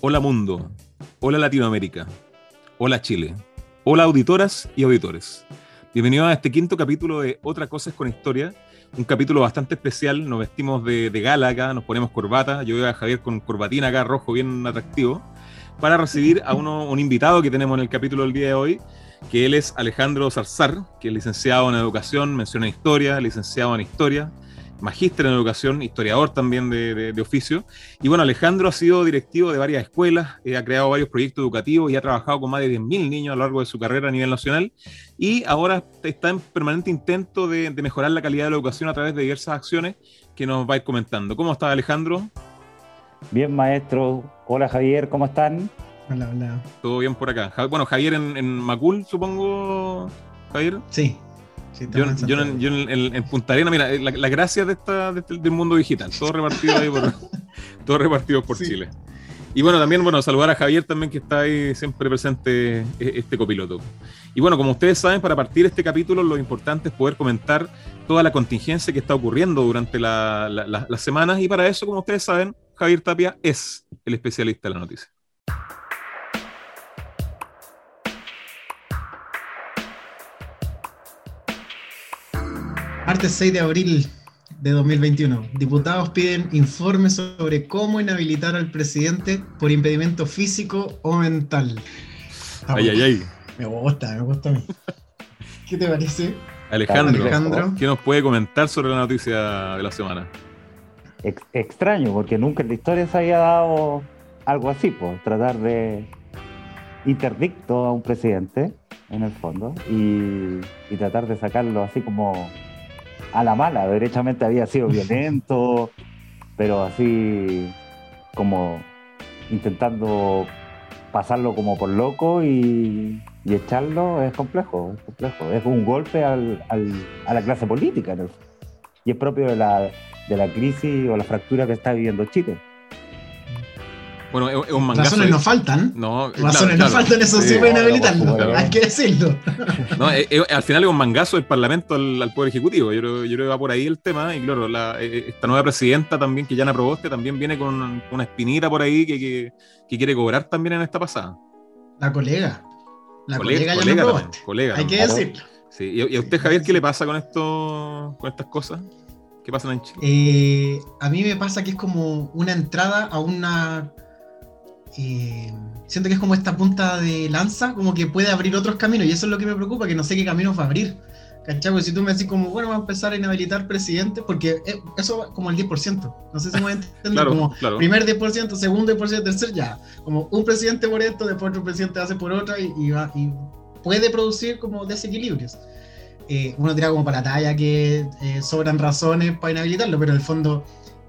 Hola mundo, hola Latinoamérica, hola Chile, hola auditoras y auditores. Bienvenidos a este quinto capítulo de Otra Cosa con Historia, un capítulo bastante especial, nos vestimos de, gala acá, nos ponemos corbata, yo veo a Javier con corbatina acá rojo bien atractivo, para recibir a uno, un invitado que tenemos en el capítulo del día de hoy, que él es Alejandro Zarzar, que es licenciado en Educación, menciona Historia, licenciado en Historia, magíster en educación, historiador también de, oficio. Y bueno, Alejandro ha sido directivo de varias escuelas, eh, ha creado varios proyectos educativos y ha trabajado con más de 10.000 niños a lo largo de su carrera a nivel nacional. Y ahora está en permanente intento de, mejorar la calidad de la educación a través de diversas acciones que nos va a ir comentando. ¿Cómo está Alejandro? Bien, maestro. Hola Javier, ¿cómo están? Hola, hola. Todo bien por acá. Bueno, Javier en, en Macul, supongo, Javier. Sí, yo, en, Punta Arena, mira, la, gracia de esta, este, del mundo digital, todo repartido ahí por, todo repartido por Chile. Y bueno, también, bueno, saludar a Javier también que está ahí siempre presente e, este copiloto. Y bueno, como ustedes saben, para partir este capítulo lo importante es poder comentar toda la contingencia que está ocurriendo durante las semanas y para eso, como ustedes saben, Javier Tapia es el especialista de la noticia. Martes 6 de abril de 2021. Diputados piden informe sobre cómo inhabilitar al presidente por impedimento físico o mental. ay, ay, ay. Me gusta, me gusta a mí. ¿Qué te parece? Alejandro, ¿qué nos puede comentar sobre la noticia de la semana? extraño, porque nunca en la historia se había dado algo así, pues, tratar de interdicto a un presidente, en el fondo, y tratar de sacarlo así como a la mala, derechamente había sido violento, pero así como intentando pasarlo como por loco y, echarlo es complejo, es complejo. Es un golpe al, a la clase política y es propio de la, de la crisis o la fractura que está viviendo Chile. Bueno, es, un mangazo. Razones no faltan. No, Razones no faltan, eso sí, pueden habilitarlo. Hay que decirlo. No, eh, eh, al final es un mangazo del Parlamento al, Poder Ejecutivo. Yo, yo, creo que va por ahí el tema. Y claro, eh, esta nueva presidenta también, que ya Yana Proboste, también viene con una, espinita por ahí que, que, quiere cobrar también en esta pasada. La colega. La colega, ya Yana Proboste. Colega, Hay que decirlo. Sí. ¿Y, a usted, Javier, qué le pasa con, esto, con estas cosas? ¿Qué pasa en Chile? a mí me pasa que es como una entrada a una eh, siento que es como esta punta de lanza, como que puede abrir otros caminos, y eso es lo que me preocupa, que no sé qué caminos va a abrir. ¿Cachai? Porque si tú me decís como, bueno, vamos a empezar a inhabilitar presidentes, porque eh, eso como el 10%, no sé si me entienden, como primer 10%, segundo 10%, tercer, ya, como un presidente por esto, después otro presidente hace por otra, y, va, y puede producir como desequilibrios. Eh, uno tira como para la talla que sobran razones para inhabilitarlo, pero en el fondo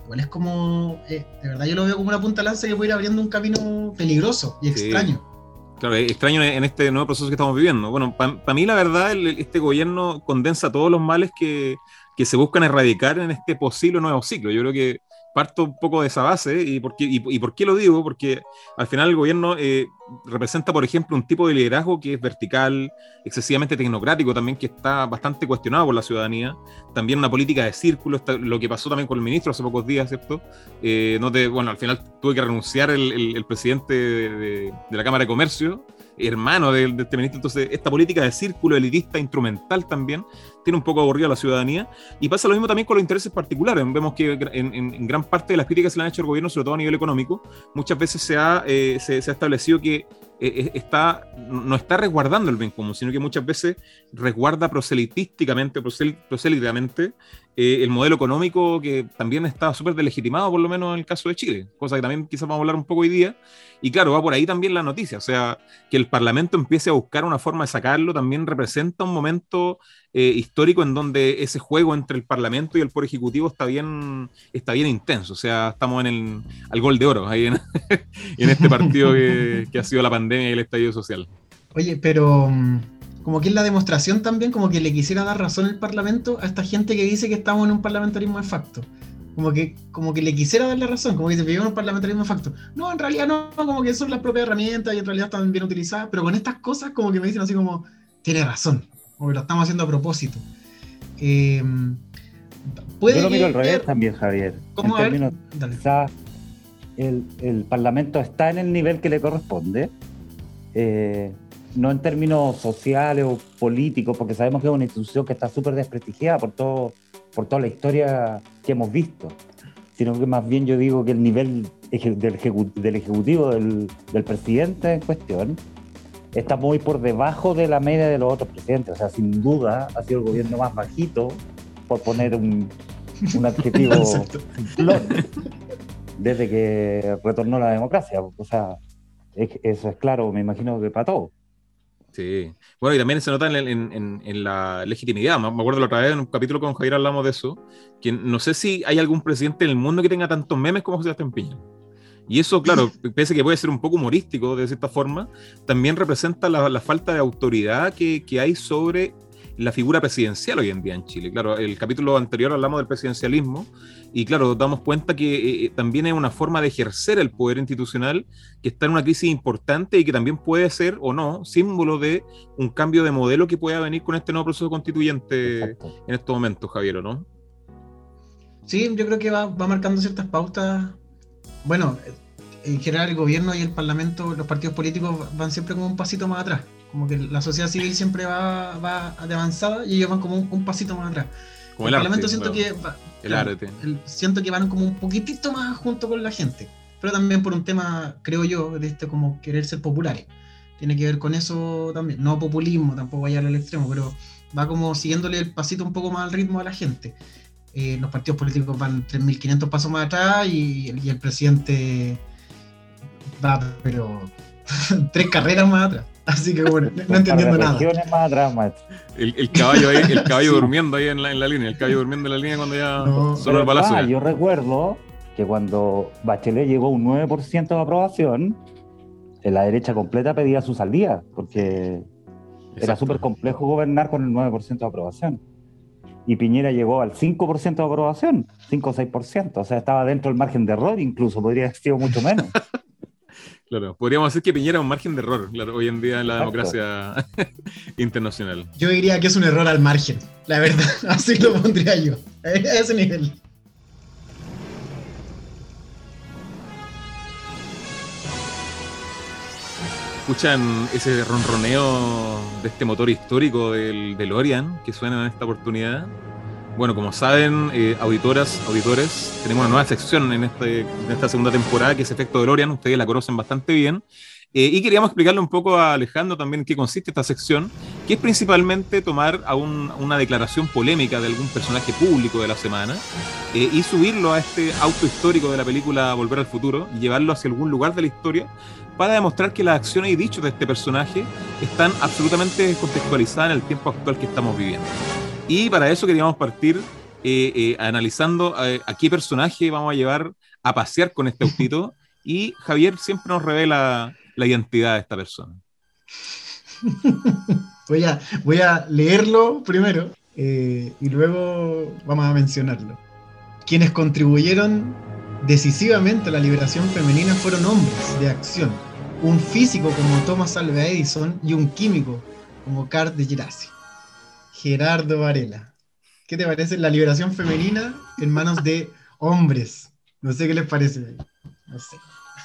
igual es como, eh, de verdad yo lo veo como una punta lanza que puede ir abriendo un camino peligroso y extraño. Claro, extraño en este nuevo proceso que estamos viviendo. Bueno, para mí la verdad, este gobierno condensa todos los males que, que se buscan erradicar en este posible nuevo ciclo. Yo creo que parto un poco de esa base. ¿Y por qué, y, por qué lo digo? Porque al final el gobierno eh, representa, por ejemplo, un tipo de liderazgo que es vertical, excesivamente tecnocrático también, que está bastante cuestionado por la ciudadanía. También una política de círculo, lo que pasó también con el ministro hace pocos días, ¿cierto? Eh, no te, bueno, al final tuve que renunciar el, presidente de, la Cámara de Comercio hermano de, este ministro. Entonces, esta política de círculo elitista instrumental también tiene un poco aburrido a la ciudadanía. Y pasa lo mismo también con los intereses particulares. Vemos que en, gran parte de las críticas se le han hecho al gobierno, sobre todo a nivel económico, muchas veces se ha, eh, se ha establecido que eh, está, no está resguardando el bien común, sino que muchas veces resguarda proselitísticamente, proselitamente, eh, el modelo económico que también está súper delegitimado, por lo menos en el caso de Chile, cosa que también quizás vamos a hablar un poco hoy día. Y claro, va por ahí también la noticia, o sea, que el Parlamento empiece a buscar una forma de sacarlo también representa un momento eh, histórico en donde ese juego entre el Parlamento y el Poder Ejecutivo está bien, está bien intenso, o sea, estamos en el al gol de oro, ahí en, este partido que, que ha sido la pandemia y el estallido social. Oye, pero mm, como que es la demostración también, como que le quisiera dar razón el Parlamento a esta gente que dice que estamos en un parlamentarismo de facto. Como que, como que le quisiera dar la razón, como que se vivimos en un parlamentarismo de facto. No, en realidad no, como que son las propias herramientas y en realidad están bien utilizadas, pero con estas cosas como que me dicen así como, tiene razón, como que lo estamos haciendo a propósito. Eh, Yo lo miro al revés también, Javier. ¿Cómo? En términos, el, Parlamento está en el nivel que le corresponde, eh, no en términos sociales o políticos, porque sabemos que es una institución que está súper desprestigiada por, todo, por toda la historia que hemos visto, sino que más bien yo digo que el nivel del, ejecutivo, del, del presidente en cuestión, está muy por debajo de la media de los otros presidentes. O sea, sin duda ha sido el gobierno más bajito, por poner un, un adjetivo desde que retornó la democracia. O sea, eso es claro, me imagino que para todos. Sí. Bueno, y también se nota en, la legitimidad. Me acuerdo la otra vez en un capítulo con Javier hablamos de eso, que no sé si hay algún presidente en el mundo que tenga tantos memes como José Sebastián Piñera. Y eso, claro, pese a que puede ser un poco humorístico de cierta forma, también representa la, falta de autoridad que, que, hay sobre la figura presidencial hoy en día en Chile. Claro, el capítulo anterior hablamos del presidencialismo y claro, damos cuenta que eh, eh, también es una forma de ejercer el poder institucional que está en una crisis importante y que también puede ser o no símbolo de un cambio de modelo que pueda venir con este nuevo proceso constituyente en estos momentos, Javier, ¿no? Sí, yo creo que va, va marcando ciertas pautas. Bueno, en general el gobierno y el parlamento, los partidos políticos van siempre como un pasito más atrás. Como que la sociedad civil siempre va, va de avanzada y ellos van como un, pasito más atrás. Como el, Parlamento siento que el arte. siento que van como un poquitito más junto con la gente. Pero también por un tema, creo yo, de este como querer ser populares. Tiene que ver con eso también. No populismo, tampoco vaya al extremo, pero va como siguiéndole el pasito un poco más al ritmo a la gente. Eh, los partidos políticos van 3.500 pasos más atrás y, y el presidente va, pero tres carreras más atrás. Así que bueno, no entendiendo nada. El, caballo ahí, el caballo durmiendo ahí en la, en la, línea, el caballo durmiendo en la línea cuando ya solo el balazo. Ah, yo recuerdo que cuando Bachelet llegó a un 9% de aprobación, la derecha completa pedía su salida, porque era súper complejo gobernar con el 9% de aprobación. Y Piñera llegó al 5% de aprobación, 5 o 6%, o sea, estaba dentro del margen de error, incluso podría haber sido mucho menos. Claro, podríamos decir que Piñera es un margen de error claro, hoy en día en la democracia internacional. Yo diría que es un error al margen, la verdad, así lo pondría yo, a ese nivel. Escuchan ese ronroneo de este motor histórico del DeLorean que suena en esta oportunidad. Bueno, como saben, eh, auditoras, auditores, tenemos una nueva sección en, este, en esta segunda temporada que es Efecto DeLorean, ustedes la conocen bastante bien. Eh, y queríamos explicarle un poco a Alejandro también en qué consiste esta sección, que es principalmente tomar a una declaración polémica de algún personaje público de la semana eh, y subirlo a este auto histórico de la película Volver al Futuro y llevarlo hacia algún lugar de la historia para demostrar que las acciones y dichos de este personaje están absolutamente contextualizadas en el tiempo actual que estamos viviendo. Y para eso queríamos partir eh, eh, analizando eh, a, qué personaje vamos a llevar a pasear con este autito. Y Javier siempre nos revela la identidad de esta persona. Voy a, voy a leerlo primero y luego vamos a mencionarlo. Quienes contribuyeron decisivamente a la liberación femenina fueron hombres de acción. Un físico como Thomas Alva Edison y un químico como Carl de Gerasi. Gerardo Varela. ¿Qué te parece la liberación femenina en manos de hombres? No sé qué les parece. No sé.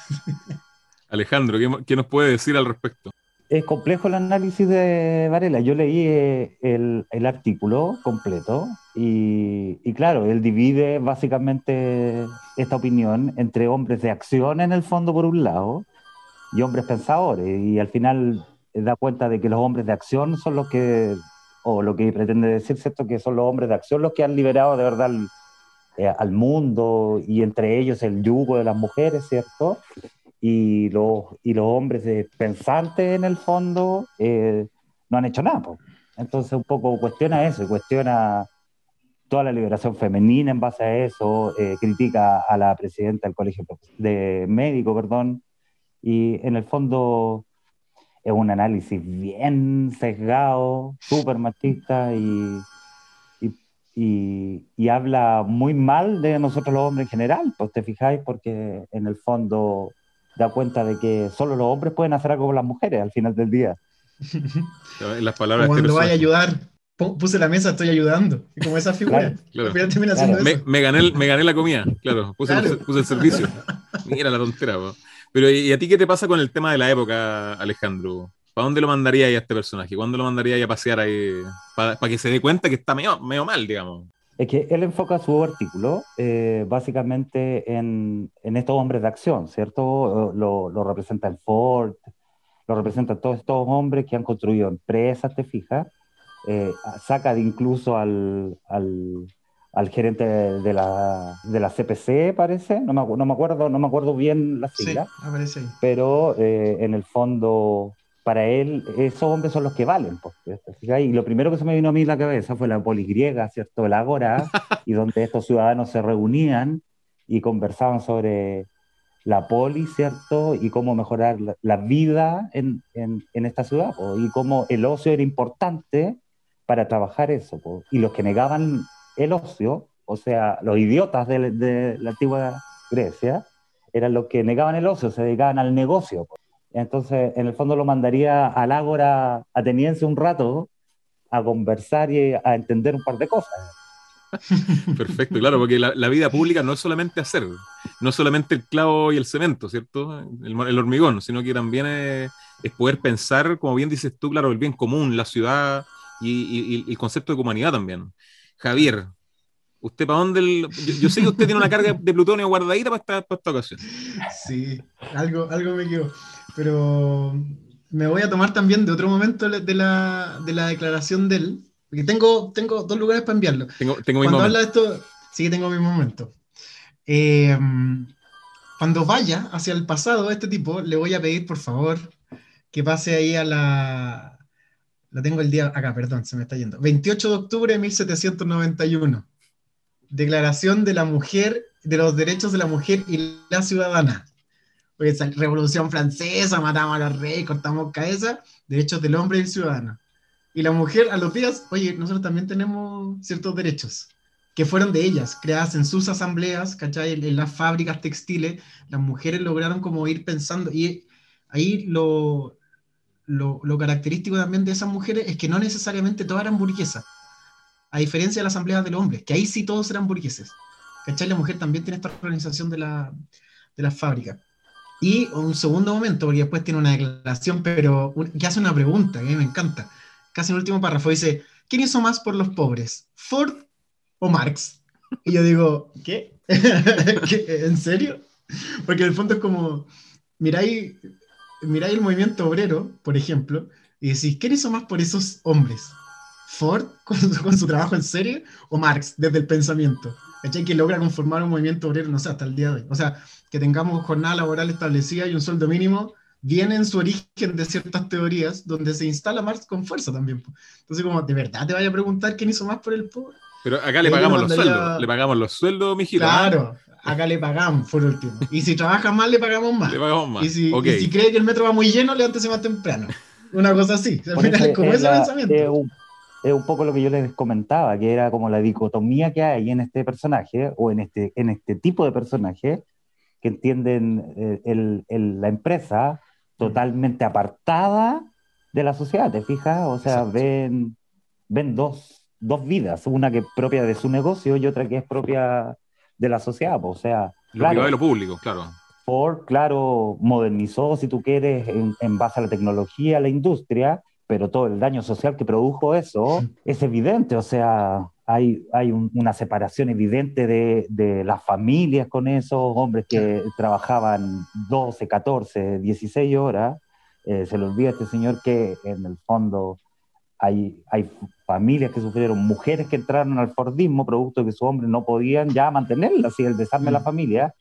Alejandro, ¿qué, nos puede decir al respecto? Es complejo el análisis de Varela. Yo leí eh, el, artículo completo y, y, claro, él divide básicamente esta opinión entre hombres de acción en el fondo por un lado y hombres pensadores. Y al final da cuenta de que los hombres de acción son los que o lo que pretende decir, ¿cierto? Que son los hombres de acción los que han liberado de verdad eh, al, mundo y entre ellos el yugo de las mujeres, ¿cierto? Y los, y los hombres pensantes en el fondo eh, no han hecho nada. Entonces un poco cuestiona eso, cuestiona toda la liberación femenina en base a eso, eh, critica a la presidenta del colegio de médico, perdón, y en el fondo es un análisis bien sesgado, súper machista y, y, habla muy mal de nosotros los hombres en general, pues te fijáis, porque en el fondo da cuenta de que solo los hombres pueden hacer algo con las mujeres al final del día. Las palabras Cuando vaya a ayudar, puse la mesa, estoy ayudando. como esa figura. Me, gané, me, gané, la comida, claro, puse, El, puse el servicio. Mira la tontera, po. Pero ¿y a ti qué te pasa con el tema de la época, Alejandro? ¿Para dónde lo mandaría a este personaje? ¿Cuándo lo mandaría a pasear ahí? Para que se dé cuenta que está medio, medio mal, digamos. Es que él enfoca su artículo eh, básicamente en, en, estos hombres de acción, ¿cierto? Lo, lo representa el Ford, lo representan todos estos hombres que han construido empresas, te fijas. Eh, saca de incluso al, al, al gerente de la, de la, CPC, parece, no me, no me, acuerdo, no me acuerdo bien la sigla, sí, aparece ahí. pero eh, en el fondo para él esos hombres son los que valen. Y lo primero que se me vino a mí en la cabeza fue la poligriega, ¿cierto? El Ágora, y donde estos ciudadanos se reunían y conversaban sobre la poli, ¿cierto? Y cómo mejorar la, la vida en, en, en, esta ciudad, pues, y cómo el ocio era importante para trabajar eso. Y los que negaban el ocio, o sea, los idiotas de, la antigua Grecia, eran los que negaban el ocio, se dedicaban al negocio. Entonces, en el fondo lo mandaría al Ágora ateniense un rato a conversar y a entender un par de cosas. Perfecto, claro, porque la, vida pública no es solamente hacer, no es solamente el clavo y el cemento, ¿cierto? El, hormigón, sino que también es, poder pensar, como bien dices tú, claro, el bien común, la ciudad y, el concepto de humanidad también. Javier, ¿Usted para dónde? El... Yo, yo, sé que usted tiene una carga de plutonio guardadita para esta, para esta ocasión. Sí, algo, algo me quedó. Pero me voy a tomar también de otro momento de la, de la declaración de él, porque tengo, tengo dos lugares para enviarlo. Tengo, tengo cuando habla de esto, sí que tengo mi momento. Eh, cuando vaya hacia el pasado, este tipo, le voy a pedir, por favor, que pase ahí a la... Lo tengo el día acá, perdón, se me está yendo. 28 de octubre de 1791. Declaración de la mujer, de los derechos de la mujer y la ciudadana. Pues, Revolución Francesa, matamos a los reyes, cortamos cabeza, derechos del hombre y el ciudadano. Y la mujer a los días, oye, nosotros también tenemos ciertos derechos que fueron de ellas, creadas en sus asambleas, ¿cachai? En, en las fábricas textiles, las mujeres lograron como ir pensando, y ahí lo, lo, lo característico también de esas mujeres es que no necesariamente todas eran burguesas, a diferencia de las asambleas del hombre, que ahí sí todos eran burgueses. ¿Cachai? La mujer también tiene esta organización de la, de la fábrica. Y un segundo momento, porque después tiene una declaración, pero que hace una pregunta, que a mí me encanta. Casi en el último párrafo dice, ¿quién hizo más por los pobres? ¿Ford o Marx? Y yo digo, ¿qué? ¿Qué? ¿En serio? Porque en el fondo es como, miráis, miráis el movimiento obrero, por ejemplo, y decís, ¿quién hizo más por esos hombres? Ford con su, con su, trabajo en serie o Marx desde el pensamiento. ¿Cachai? Que logra conformar un movimiento obrero, no sé, hasta el día de hoy. O sea, que tengamos jornada laboral establecida y un sueldo mínimo, viene en su origen de ciertas teorías donde se instala Marx con fuerza también. Entonces, como, ¿de verdad te vaya a preguntar quién hizo más por el pobre? Pero acá le pagamos los sueldos, le pagamos los sueldos, mi giro. Claro, acá le pagamos, por último. Y si trabaja más, le pagamos más. Le pagamos más. Y si, okay. y si cree que el metro va muy lleno, levántese más temprano. Una cosa así. Al final, como ese la, pensamiento. Es un, es un, poco lo que yo les comentaba, que era como la dicotomía que hay en este personaje, o en este, en este tipo de personaje, que entienden eh, el, el, la empresa totalmente apartada de la sociedad, ¿te fijas? O sea, ven, ven dos, dos vidas, una que es propia de su negocio y otra que es propia de la sociedad, o sea... Lo claro, privado y lo público, claro. Ford, claro, modernizó, si tú quieres, en, en, base a la tecnología, a la industria, pero todo el daño social que produjo eso es evidente, o sea, hay, hay un, una separación evidente de, de, las familias con esos hombres que trabajaban 12, 14, 16 horas. Eh, se le olvida a este señor que en el fondo hay, hay familias que sufrieron, mujeres que entraron al Fordismo producto de que sus hombres no podían ya mantenerlas, y el desarme de la familia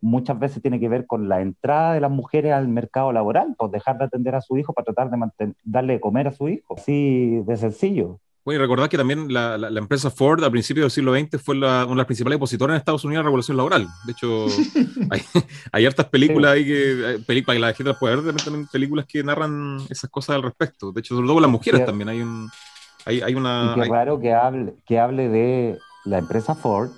muchas veces tiene que ver con la entrada de las mujeres al mercado laboral, pues dejar de atender a su hijo para tratar de darle de comer a su hijo, así de sencillo. Bueno, y recordad que también la, la, la, empresa Ford a principios del siglo XX fue la, una de las principales opositoras en Estados Unidos a la revolución laboral. De hecho, hay, hay hartas películas sí. ahí que, películas, la gente puede ver también películas que narran esas cosas al respecto. De hecho, sobre todo las mujeres sí. también. Hay, un, hay, hay una... Y qué hay... raro que hable, que hable de la empresa Ford,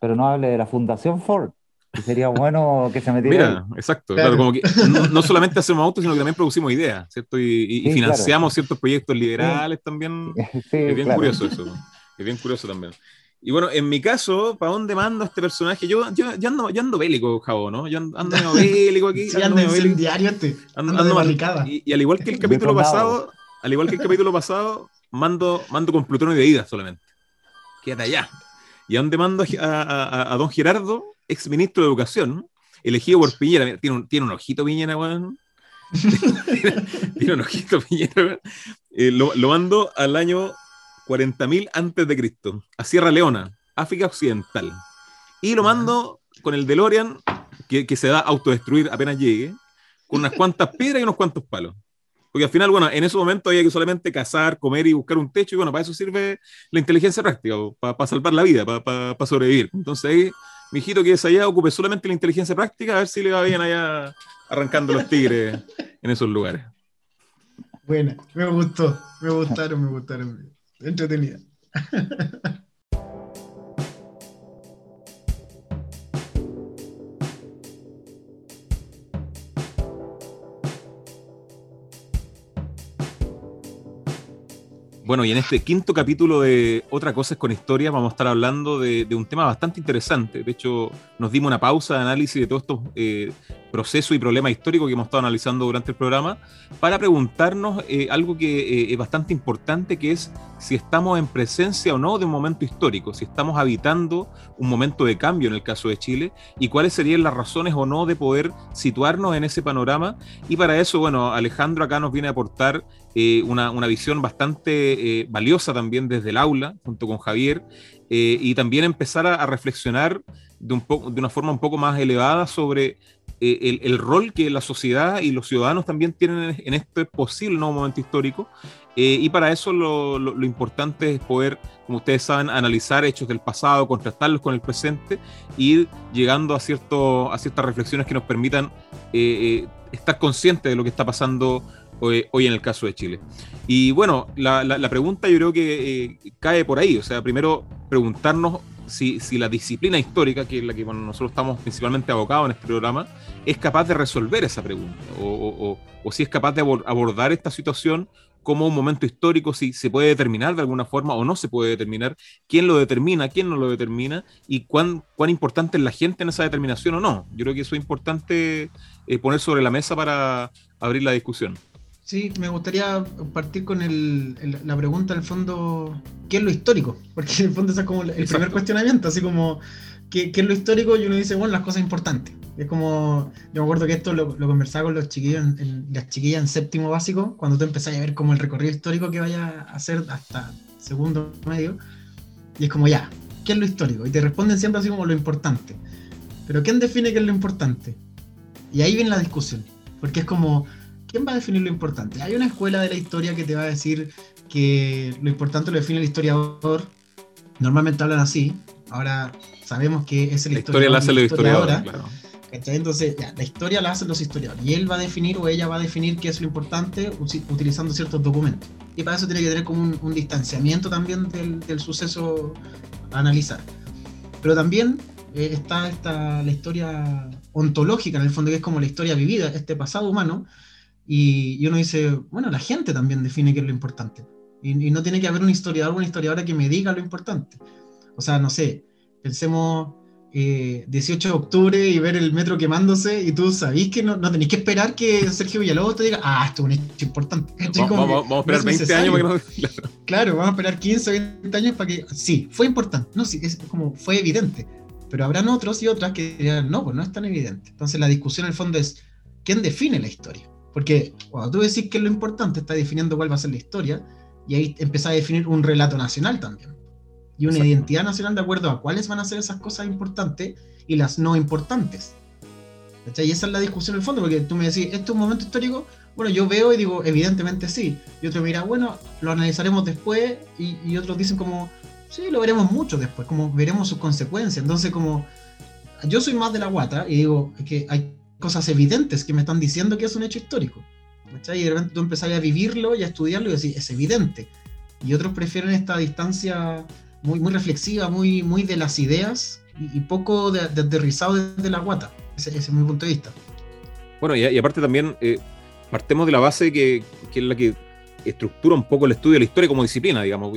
pero no hable de la Fundación Ford. Y sería bueno que se metiera. Mira, ahí. exacto. Claro. Claro, como que no, no, solamente hacemos autos, sino que también producimos ideas, ¿cierto? Y, y, sí, y financiamos claro. ciertos proyectos liberales también. Sí, es bien curioso eso. Es bien curioso también. Y bueno, en mi caso, ¿para dónde mando este personaje? Yo, yo, yo, ando, yo ando bélico, Jabo, ¿no? Yo ando, ando bélico aquí. Sí, ando, incendiario este. Ando, ando, ando y, y, al igual que el capítulo pasado, al igual que el capítulo pasado, mando, mando con Plutón y de ida solamente. Quédate allá. ¿Y a dónde mando a, a, a, don Gerardo, ex ministro de Educación, elegido por Piñera? Tiene un, tiene un ojito Piñera, weón. tiene un ojito Piñera, eh, lo, lo, mando al año 40.000 antes de Cristo, a Sierra Leona, África Occidental. Y lo mando con el DeLorean, que, que se da a autodestruir apenas llegue, con unas cuantas piedras y unos cuantos palos. Porque al final, bueno, en ese momento había que solamente cazar, comer y buscar un techo, y bueno, para eso sirve la inteligencia práctica, para, salvar la vida, para, para, sobrevivir. Entonces ahí, mi hijito que es allá, ocupe solamente la inteligencia práctica, a ver si le va bien allá arrancando los tigres en esos lugares. Buena, me gustó, me gustaron, me gustaron. Entretenida. Bueno, y en este quinto capítulo de Otra cosa es con historia vamos a estar hablando de, un tema bastante interesante. De hecho, nos dimos una pausa de análisis de todos estos eh, procesos y problemas históricos que hemos estado analizando durante el programa para preguntarnos eh, algo que eh, es bastante importante, que es si estamos en presencia o no de un momento histórico, si estamos habitando un momento de cambio en el caso de Chile y cuáles serían las razones o no de poder situarnos en ese panorama. Y para eso, bueno, Alejandro acá nos viene a aportar eh, una, una, visión bastante valiosa también desde el aula, junto con Javier, y también empezar a, reflexionar de, un de una forma un poco más elevada sobre eh, el, rol que la sociedad y los ciudadanos también tienen en este posible nuevo momento histórico. Eh, y para eso lo, importante es poder, como ustedes saben, analizar hechos del pasado, contrastarlos con el presente, e ir llegando a, cierto, a ciertas reflexiones que nos permitan eh, estar conscientes de lo que está pasando hoy, en el caso de Chile. Y bueno, la, pregunta yo creo que cae por ahí, o sea, primero preguntarnos si, si, la disciplina histórica, que es la que bueno, nosotros estamos principalmente abocados en este programa, es capaz de resolver esa pregunta, o, o, si es capaz de abordar esta situación como un momento histórico, si se puede determinar de alguna forma o no se puede determinar, quién lo determina, quién no lo determina y cuán, cuán importante es la gente en esa determinación o no. Yo creo que eso es importante eh, poner sobre la mesa para abrir la discusión. Sí, me gustaría partir con el, el, la pregunta, al fondo, ¿qué es lo histórico? Porque en el fondo ese es como el Exacto. primer cuestionamiento, así como, ¿qué, ¿qué, es lo histórico? Y uno dice, bueno, las cosas importantes. Es como, yo me acuerdo que esto lo, lo conversaba con los chiquillos, en, en, las chiquillas en séptimo básico, cuando tú empezás a ver como el recorrido histórico que vaya a hacer hasta segundo medio, y es como, ya, ¿qué es lo histórico? Y te responden siempre así como lo importante. Pero ¿quién define qué es lo importante? Y ahí viene la discusión, porque es como ¿quién va a definir lo importante? Hay una escuela de la historia que te va a decir que lo importante lo define el historiador. Normalmente hablan así. Ahora sabemos que es el la historia la hace el historiador. Claro. Entonces, ya, la historia la hacen los historiadores. Y él va a definir o ella va a definir qué es lo importante utilizando ciertos documentos. Y para eso tiene que tener como un, un distanciamiento también del, del, suceso a analizar. Pero también eh, está esta, la historia ontológica, en el fondo, que es como la historia vivida, este pasado humano, y, y, uno dice, bueno, la gente también define qué es lo importante. Y, y, no tiene que haber un historiador o una historiadora que me diga lo importante. O sea, no sé, pensemos eh, 18 de octubre y ver el metro quemándose y tú sabís que no, no tenéis que esperar que Sergio Villalobos te diga, ah, esto es un hecho importante. Vamos, vamos, vamos, a esperar 20 años para que no... Claro. claro, vamos a esperar 15 o 20 años para que... Sí, fue importante. No, sí, es como fue evidente. Pero habrán otros y otras que dirán, no, pues no es tan evidente. Entonces la discusión en el fondo es, ¿quién define la historia? Porque cuando tú decís que es lo importante, está definiendo cuál va a ser la historia, y ahí empezás a definir un relato nacional también. Y una Exacto. identidad nacional de acuerdo a cuáles van a ser esas cosas importantes y las no importantes. ¿Cachai? Y esa es la discusión en el fondo, porque tú me decís, ¿esto es un momento histórico? Bueno, yo veo y digo, evidentemente sí. Y otro mira, bueno, lo analizaremos después, y, y otros dicen como, sí, lo veremos mucho después, como veremos sus consecuencias. Entonces, como, yo soy más de la guata y digo, es que hay cosas evidentes que me están diciendo que es un hecho histórico. Y de repente tú empezás a vivirlo y a estudiarlo y decís, es evidente. Y otros prefieren esta distancia muy, muy reflexiva, muy, muy de las ideas y, poco de, de, aterrizado desde la guata. Ese, es mi punto de vista. Bueno, y, y aparte también, eh, partemos de la base que, que, es la que estructura un poco el estudio de la historia como disciplina, digamos.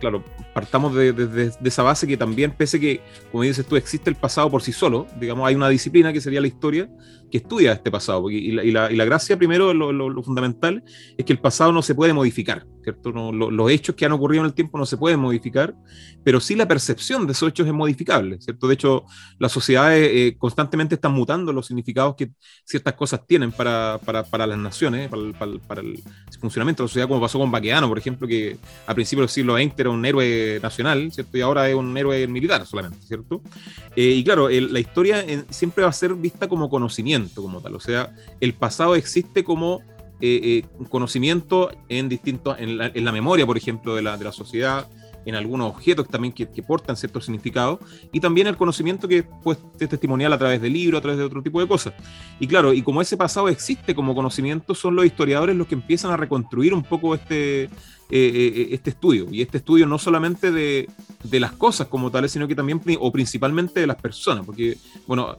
Claro, partamos de, de, esa base que también, pese que, como dices tú, existe el pasado por sí solo, digamos, hay una disciplina que sería la historia que estudia este pasado. y, la, y, la, y, la, gracia, primero, lo, lo, fundamental, es que el pasado no se puede modificar, ¿cierto? No, lo, los hechos que han ocurrido en el tiempo no se pueden modificar, pero sí la percepción de esos hechos es modificable, ¿cierto? De hecho, las sociedades eh, constantemente están mutando los significados que ciertas cosas tienen para, para, para las naciones, para, para, el funcionamiento de la sociedad, como pasó con Baqueano, por ejemplo, que a principios del siglo XX era un héroe nacional, ¿cierto? Y ahora es un héroe militar solamente, ¿cierto? Eh, y claro, el, la historia siempre va a ser vista como conocimiento como tal. O sea, el pasado existe como eh, eh, conocimiento en distintos, en la, memoria, por ejemplo, de la, de la sociedad, en algunos objetos también que, portan cierto significado, y también el conocimiento que pues, es testimonial a través de libros, a través de otro tipo de cosas. Y claro, y como ese pasado existe como conocimiento, son los historiadores los que empiezan a reconstruir un poco este, este estudio. Y este estudio no solamente de, de, las cosas como tales, sino que también o principalmente de las personas, porque, bueno,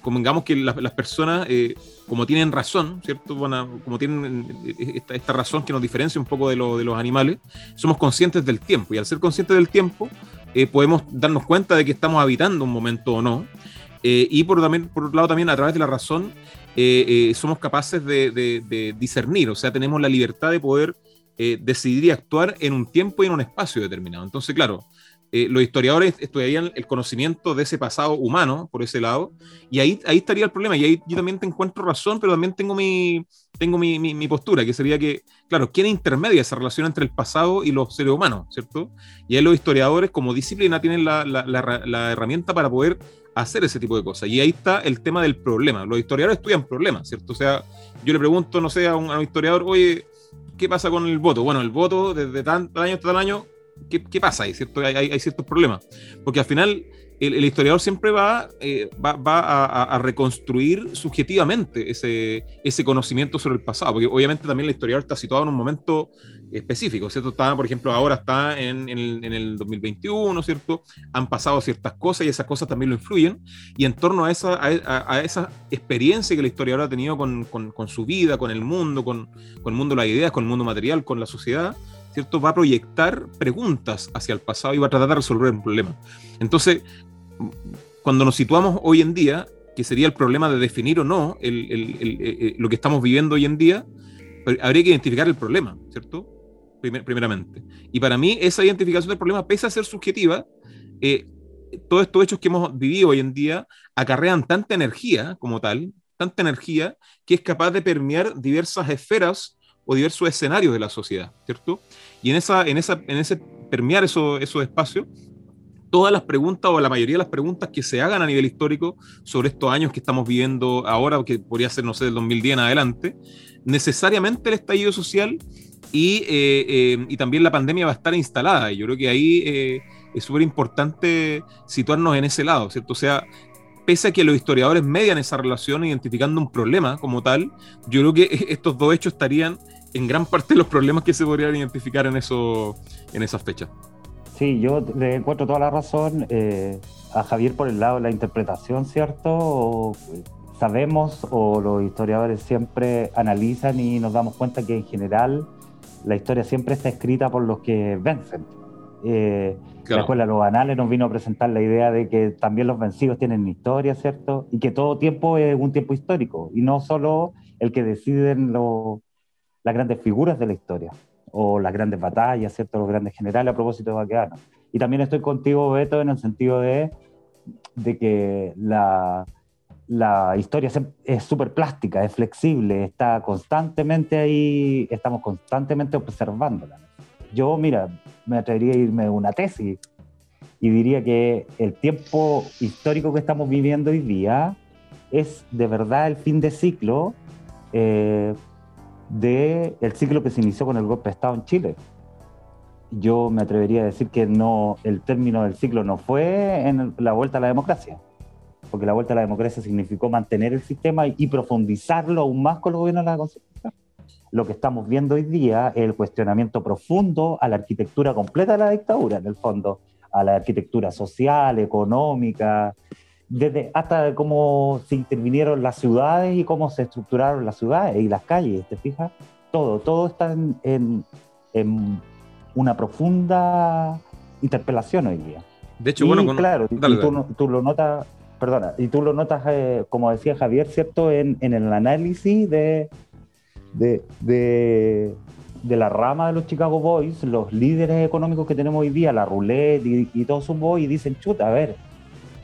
convengamos que las personas, eh, como tienen razón, ¿cierto? como tienen eh, esta, razón que nos diferencia un poco de, lo, de, los animales, somos conscientes del tiempo. Y al ser conscientes del tiempo, eh, podemos darnos cuenta de que estamos habitando un momento o no. y por, también, por otro lado, también a través de la razón, somos capaces de, de, discernir, o sea, tenemos la libertad de poder decidir y actuar en un tiempo y en un espacio determinado. Entonces, claro, eh, los historiadores estudiarían el conocimiento de ese pasado humano, por ese lado, y ahí, ahí estaría el problema, y ahí yo también te encuentro razón, pero también tengo mi, tengo mi, mi, postura, que sería que, claro, ¿quién intermedia esa relación entre el pasado y los seres humanos, ¿cierto? Y ahí los historiadores como disciplina tienen la, la, la, herramienta para poder hacer ese tipo de cosas. Y ahí está el tema del problema. Los historiadores estudian problemas, ¿cierto? O sea, yo le pregunto, no sé, a un, a un historiador, oye, ¿qué pasa con el voto? Bueno, el voto desde tal año hasta tal año ¿qué, pasa ahí? ¿cierto? Hay, ciertos problemas. Porque al final el, historiador siempre va, eh, va, a, reconstruir subjetivamente ese, ese conocimiento sobre el pasado, porque obviamente también el historiador está situado en un momento específico, ¿cierto? Está, por ejemplo, ahora está en, el, en, el, 2021, ¿cierto? Han pasado ciertas cosas y esas cosas también lo influyen, y en torno a esa, a, esa experiencia que el historiador ha tenido con, con, con su vida, con el mundo, con, con el mundo de las ideas, con el mundo material, con la sociedad, ¿cierto? Va a proyectar preguntas hacia el pasado y va a tratar de resolver un problema. Entonces, cuando nos situamos hoy en día, que sería el problema de definir o no lo que estamos viviendo hoy en día, habría que identificar el problema, ¿cierto? primeramente. Y para mí, esa identificación del problema, pese a ser subjetiva, eh, todos estos hechos que hemos vivido hoy en día acarrean tanta energía como tal, tanta energía, que es capaz de permear diversas esferas o diversos escenarios de la sociedad, ¿cierto? Y en, esa, en, esa, ese permear esos espacios, todas las preguntas o la mayoría de las preguntas que se hagan a nivel histórico sobre estos años que estamos viviendo ahora, que podría ser, no sé, del 2010 en adelante, necesariamente el estallido social y, eh, eh, también la pandemia va a estar instalada. Yo creo que ahí eh, es súper importante situarnos en ese lado, ¿cierto? O sea, pese a que los historiadores median esa relación identificando un problema como tal, yo creo que estos dos hechos estarían en gran parte los problemas que se podrían identificar en, eso, en esas fechas. Sí, yo le encuentro toda la razón eh, a Javier por el lado de la interpretación, ¿cierto? sabemos o los historiadores siempre analizan y nos damos cuenta que en general la historia siempre está escrita por los que vencen. Eh, La escuela de los anales nos vino a presentar la idea de que también los vencidos tienen historia, ¿cierto? Y que todo tiempo es un tiempo histórico y no solo el que deciden los las grandes figuras de la historia o las grandes batallas, ¿cierto? Los grandes generales a propósito de Baqueano. Y también estoy contigo, Beto, en el sentido de, de que la, la historia es súper plástica, es flexible, está constantemente ahí, estamos constantemente observándola. Yo, mira, me atrevería a irme a una tesis y diría que el tiempo histórico que estamos viviendo hoy día es de verdad el fin de ciclo eh, del el ciclo que se inició con el golpe de Estado en Chile. Yo me atrevería a decir que no, el término del ciclo no fue en la vuelta a la democracia, porque la vuelta a la democracia significó mantener el sistema y, profundizarlo aún más con los gobiernos de la Constitución. Lo que estamos viendo hoy día es el cuestionamiento profundo a la arquitectura completa de la dictadura, en el fondo, a la arquitectura social, económica, desde hasta cómo se intervinieron las ciudades y cómo se estructuraron las ciudades y las calles, ¿te fijas? todo, todo está en, una profunda interpelación hoy día. De hecho, bueno, claro, y tú, lo notas, perdona, y tú lo notas, eh, como decía Javier, ¿cierto? En, el análisis de, de, de, la rama de los Chicago Boys, los líderes económicos que tenemos hoy día, la roulette y, todos sus boys, y dicen, chuta, a ver,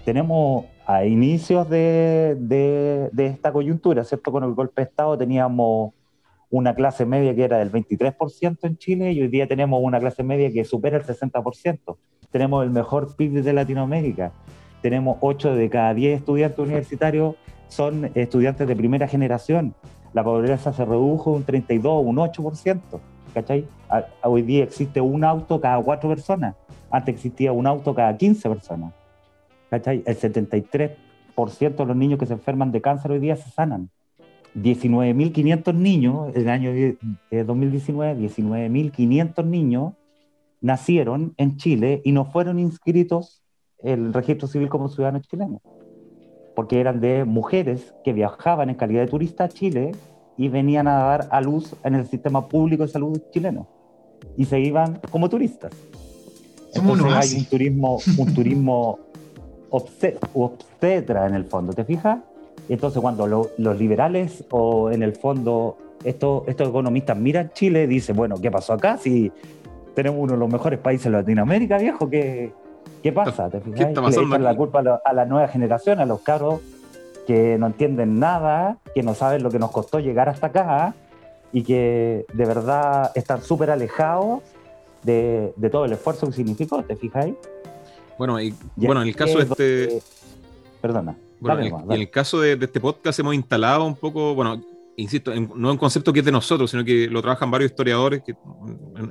tenemos a inicios de, esta coyuntura, ¿cierto? Con el golpe de Estado teníamos una clase media que era del 23% en Chile y hoy día tenemos una clase media que supera el 60%. Tenemos el mejor PIB de Latinoamérica. Tenemos 8 de cada 10 estudiantes universitarios son estudiantes de primera generación. La pobreza se redujo un 32, un 8%. ¿Cachai? hoy día existe un auto cada 4 personas. Antes existía un auto cada 15 personas. ¿Cachai? El 73% de los niños que se enferman de cáncer hoy día se sanan. 19.500 niños, en el año 2019, 19.500 niños nacieron en Chile y no fueron inscritos en el registro civil como ciudadanos chilenos, porque eran de mujeres que viajaban en calidad de turista a Chile y venían a dar a luz en el sistema público de salud chileno y se iban como turistas. Entonces hay un turismo, un turismo obstetra en el fondo, ¿te fijas? Entonces, cuando los liberales o en el fondo estos, estos economistas miran Chile, dicen, bueno, ¿qué pasó acá? Si tenemos uno de los mejores países de Latinoamérica, viejo, ¿qué, qué pasa? ¿Te fijas? Le la culpa a la, nueva generación, a los caros que no entienden nada, que no saben lo que nos costó llegar hasta acá y que de verdad están súper alejados de, de, todo el esfuerzo que significó, ¿te fijáis? Bueno, y, bueno, en el caso de este... Perdona. Bueno, en, el, caso de, este podcast hemos instalado un poco, bueno, insisto, en, no un concepto que es de nosotros, sino que lo trabajan varios historiadores que,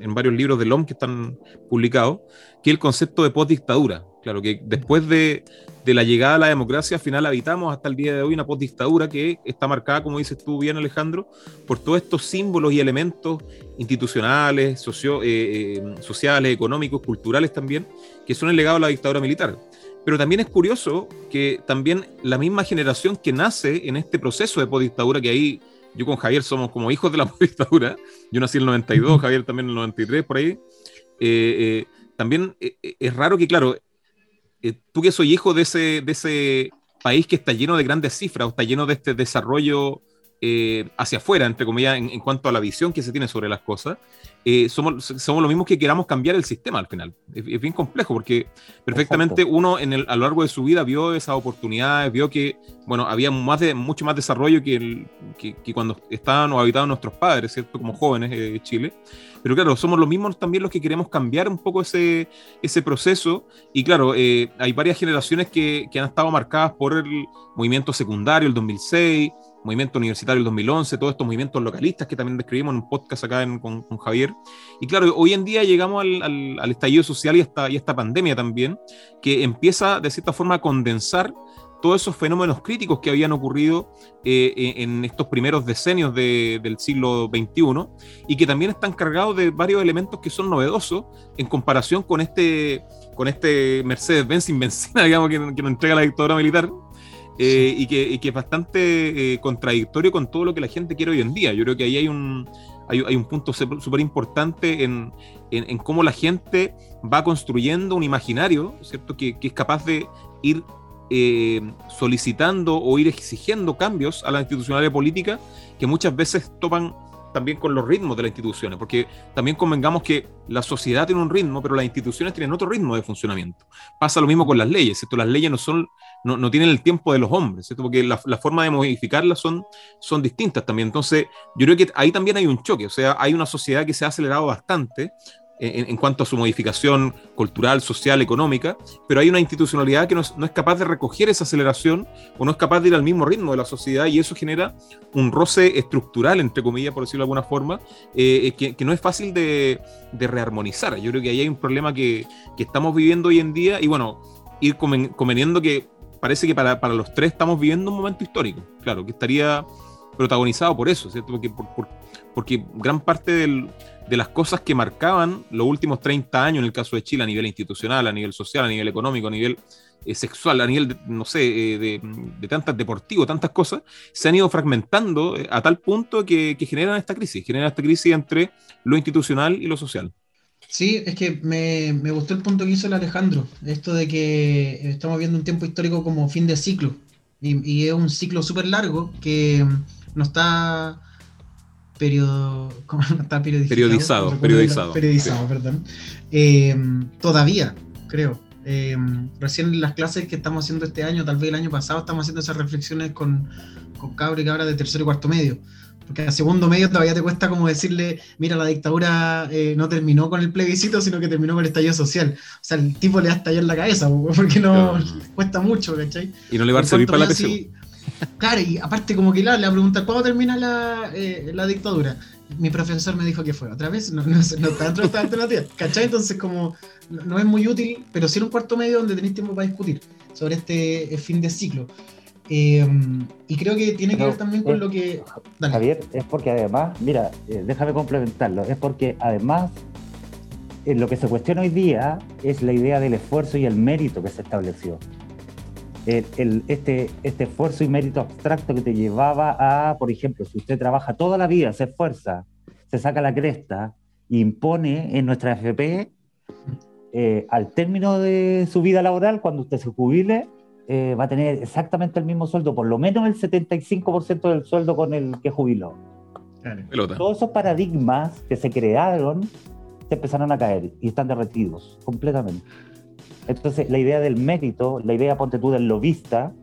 en, varios libros de LOM que están publicados, que es el concepto de postdictadura. Claro, que después de, de, la llegada a la democracia, al final habitamos hasta el día de hoy una postdictadura que está marcada, como dices tú bien, Alejandro, por todos estos símbolos y elementos institucionales, socio, eh, eh, sociales, económicos, culturales también, que son el legado de la dictadura militar. Pero también es curioso que también la misma generación que nace en este proceso de podictadura, que ahí yo con Javier somos como hijos de la podictadura, yo nací en el 92, Javier también en el 93, por ahí, eh, eh, también eh, es raro que, claro, tú que soy hijo de ese, de ese país que está lleno de grandes cifras, o está lleno de este desarrollo hacia afuera, entre comillas, en, cuanto a la visión que se tiene sobre las cosas, eh, somos, somos los mismos que queramos cambiar el sistema al final. Es, bien complejo porque perfectamente uno en el, a lo largo de su vida vio esas oportunidades, vio que bueno, había más de, mucho más desarrollo que, el, que, cuando estaban o habitaban nuestros padres, ¿cierto? Como jóvenes de Chile. Pero claro, somos los mismos también los que queremos cambiar un poco ese, ese proceso. Y claro, eh, hay varias generaciones que, que han estado marcadas por el movimiento secundario, el 2006 movimiento universitario del 2011, todos estos movimientos localistas que también describimos en un podcast acá con, Javier. Y claro, hoy en día llegamos al, estallido social y esta, y esta pandemia también, que empieza de cierta forma a condensar todos esos fenómenos críticos que habían ocurrido eh, en estos primeros decenios del siglo XXI y que también están cargados de varios elementos que son novedosos en comparación con este, con este Mercedes-Benz sin benzina, digamos, que, que nos entrega la dictadura militar, eh, y, que, es bastante eh, contradictorio con todo lo que la gente quiere hoy en día. Yo creo que ahí hay un, hay, un punto súper importante en, en, cómo la gente va construyendo un imaginario, ¿cierto? Que, es capaz de ir eh, solicitando o ir exigiendo cambios a la institucionalidad política que muchas veces topan también con los ritmos de las instituciones, porque también convengamos que la sociedad tiene un ritmo, pero las instituciones tienen otro ritmo de funcionamiento. Pasa lo mismo con las leyes, ¿cierto? Las leyes no son, no, no tienen el tiempo de los hombres, ¿cierto? Porque la, la, forma de modificarlas son, son distintas también. Entonces, yo creo que ahí también hay un choque, o sea, hay una sociedad que se ha acelerado bastante, en, cuanto a su modificación cultural, social, económica, pero hay una institucionalidad que no es, capaz de recoger esa aceleración o no es capaz de ir al mismo ritmo de la sociedad y eso genera un roce estructural, entre comillas, por decirlo de alguna forma, eh, eh, que, no es fácil de, rearmonizar. Yo creo que ahí hay un problema que, estamos viviendo hoy en día y bueno, ir conveniendo que parece que para, los tres estamos viviendo un momento histórico, claro, que estaría protagonizado por eso, ¿cierto? Porque, porque gran parte del de las cosas que marcaban los últimos 30 años en el caso de Chile a nivel institucional, a nivel social, a nivel económico, a nivel eh, sexual, a nivel, no sé, eh, de, de, tantas deportivo, tantas cosas, se han ido fragmentando a tal punto que, que, generan esta crisis, generan esta crisis entre lo institucional y lo social. Sí, es que me, me gustó el punto que hizo el Alejandro, esto de que estamos viendo un tiempo histórico como fin de ciclo, y, y es un ciclo súper largo que no está periodo, ¿cómo está periodizado? Periodizado, periodizado. perdón. Eh, todavía, creo. Eh, recién en las clases que estamos haciendo este año, tal vez el año pasado, estamos haciendo esas reflexiones con, con cabros y cabras de tercero y cuarto medio. Porque a segundo medio todavía te cuesta como decirle, mira, la dictadura eh, no terminó con el plebiscito, sino que terminó con el estallido social. O sea, el tipo le da estallar en la cabeza, porque no cuesta mucho, ¿cachai? Y no le va a servir para la presión. Claro, y aparte como que la, le pregunta, ¿cuándo termina la, eh, la, dictadura? Mi profesor me dijo que fue, otra vez, no, no, no está dentro de alternativa, ¿cachai? Entonces como no es muy útil, pero sí en un cuarto medio donde tenéis tiempo para discutir sobre este fin de ciclo. Eh, y creo que tiene que ver también con lo que... Dale. Javier, es porque además, mira, eh, déjame complementarlo, es porque además eh, lo que se cuestiona hoy día es la idea del esfuerzo y el mérito que se estableció el, este, este esfuerzo y mérito abstracto que te llevaba a, por ejemplo, si usted trabaja toda la vida, se esfuerza, se saca la cresta, impone en nuestra FP, eh, al término de su vida laboral, cuando usted se jubile, eh, va a tener exactamente el mismo sueldo, por lo menos el 75% del sueldo con el que jubiló. Todos esos paradigmas que se crearon se empezaron a caer y están derretidos completamente. Entonces, la idea del mérito, la idea, ponte tú, del lobista,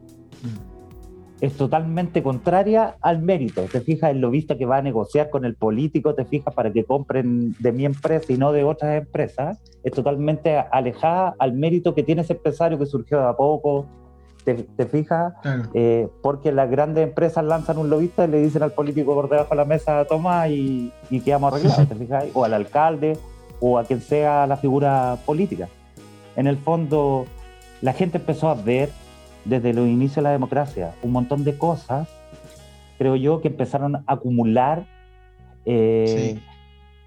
mm. es totalmente contraria al mérito. Te fijas, el lobista que va a negociar con el político, te fijas, para que compren de mi empresa y no de otras empresas, es totalmente alejada al mérito que tiene ese empresario que surgió de a poco. ¿Te, fijas? Eh, porque las grandes empresas lanzan un lobista y le dicen al político por debajo de la mesa, toma y, y quedamos arreglados, ¿te fijas? O al alcalde o a quien sea la figura política en el fondo la gente empezó a ver desde los inicios de la democracia un montón de cosas, creo yo, que empezaron a acumular eh,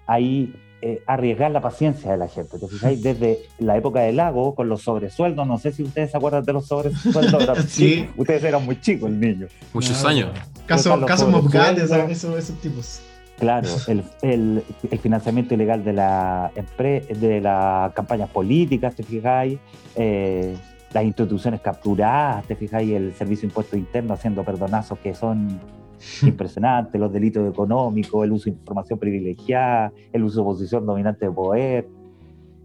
ahí, eh, arriesgar la paciencia de la gente. Desde la época del lago, con los sobresueldos, no sé si ustedes se acuerdan de los sobresueldos, sí. ustedes eran muy chicos, el niño. Muchos años. Casos caso esos, esos tipos. Claro, el, el, el, financiamiento ilegal de la de las campañas políticas, te fijáis, eh, las instituciones capturadas, te fijáis, el servicio de impuesto interno haciendo perdonazos que son impresionantes, los delitos económicos, el uso de información privilegiada, el uso de posición dominante de poder.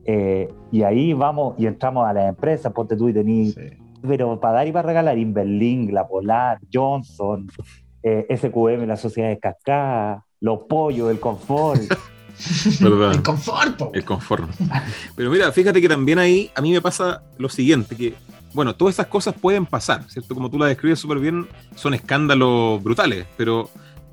Eh, y ahí vamos y entramos a las empresas, ponte tú y tenís, pero para dar y para regalar, Inverlink, La Polar, Johnson, eh, SQM, la sociedad de cascada, los pollos, el confort. El confort. El confort. Pero mira, fíjate que también ahí a mí me pasa lo siguiente, que bueno, todas esas cosas pueden pasar, ¿cierto? Como tú la describes súper bien, son escándalos brutales, pero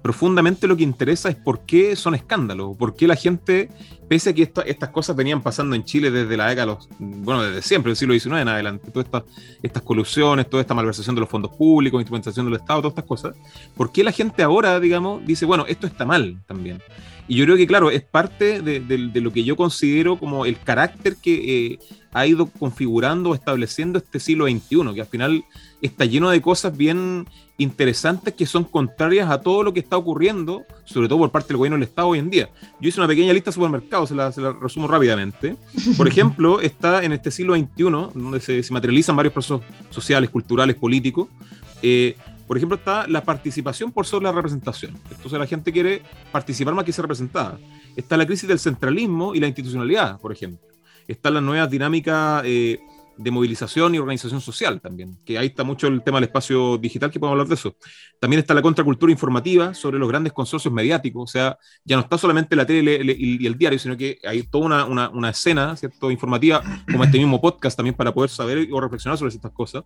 profundamente lo que interesa es por qué son escándalos, por qué la gente, pese a que estas cosas venían pasando en Chile desde la década, los, bueno, desde siempre, del siglo XIX en adelante, todas estas, estas colusiones, toda esta malversación de los fondos públicos, instrumentación del Estado, todas estas cosas, ¿por qué la gente ahora, digamos, dice, bueno, esto está mal también? Y yo creo que, claro, es parte de, lo que yo considero como el carácter que eh, ha ido configurando, estableciendo este siglo XXI, que al final está lleno de cosas bien interesantes que son contrarias a todo lo que está ocurriendo, sobre todo por parte del gobierno del Estado hoy en día. Yo hice una pequeña lista de supermercados, se la, se la resumo rápidamente. Por ejemplo, está en este siglo XXI, donde se, se materializan varios procesos sociales, culturales, políticos. Eh, por ejemplo, está la participación por sobre la representación. Entonces la gente quiere participar más que ser representada. Está la crisis del centralismo y la institucionalidad, por ejemplo. Están las nuevas dinámicas eh, de movilización y organización social también, que ahí está mucho el tema del espacio digital, que podemos hablar de eso. También está la contracultura informativa sobre los grandes consorcios mediáticos, o sea, ya no está solamente la tele y el diario, sino que hay toda una, una, una, escena ¿cierto? informativa, como este mismo podcast también para poder saber o reflexionar sobre estas cosas.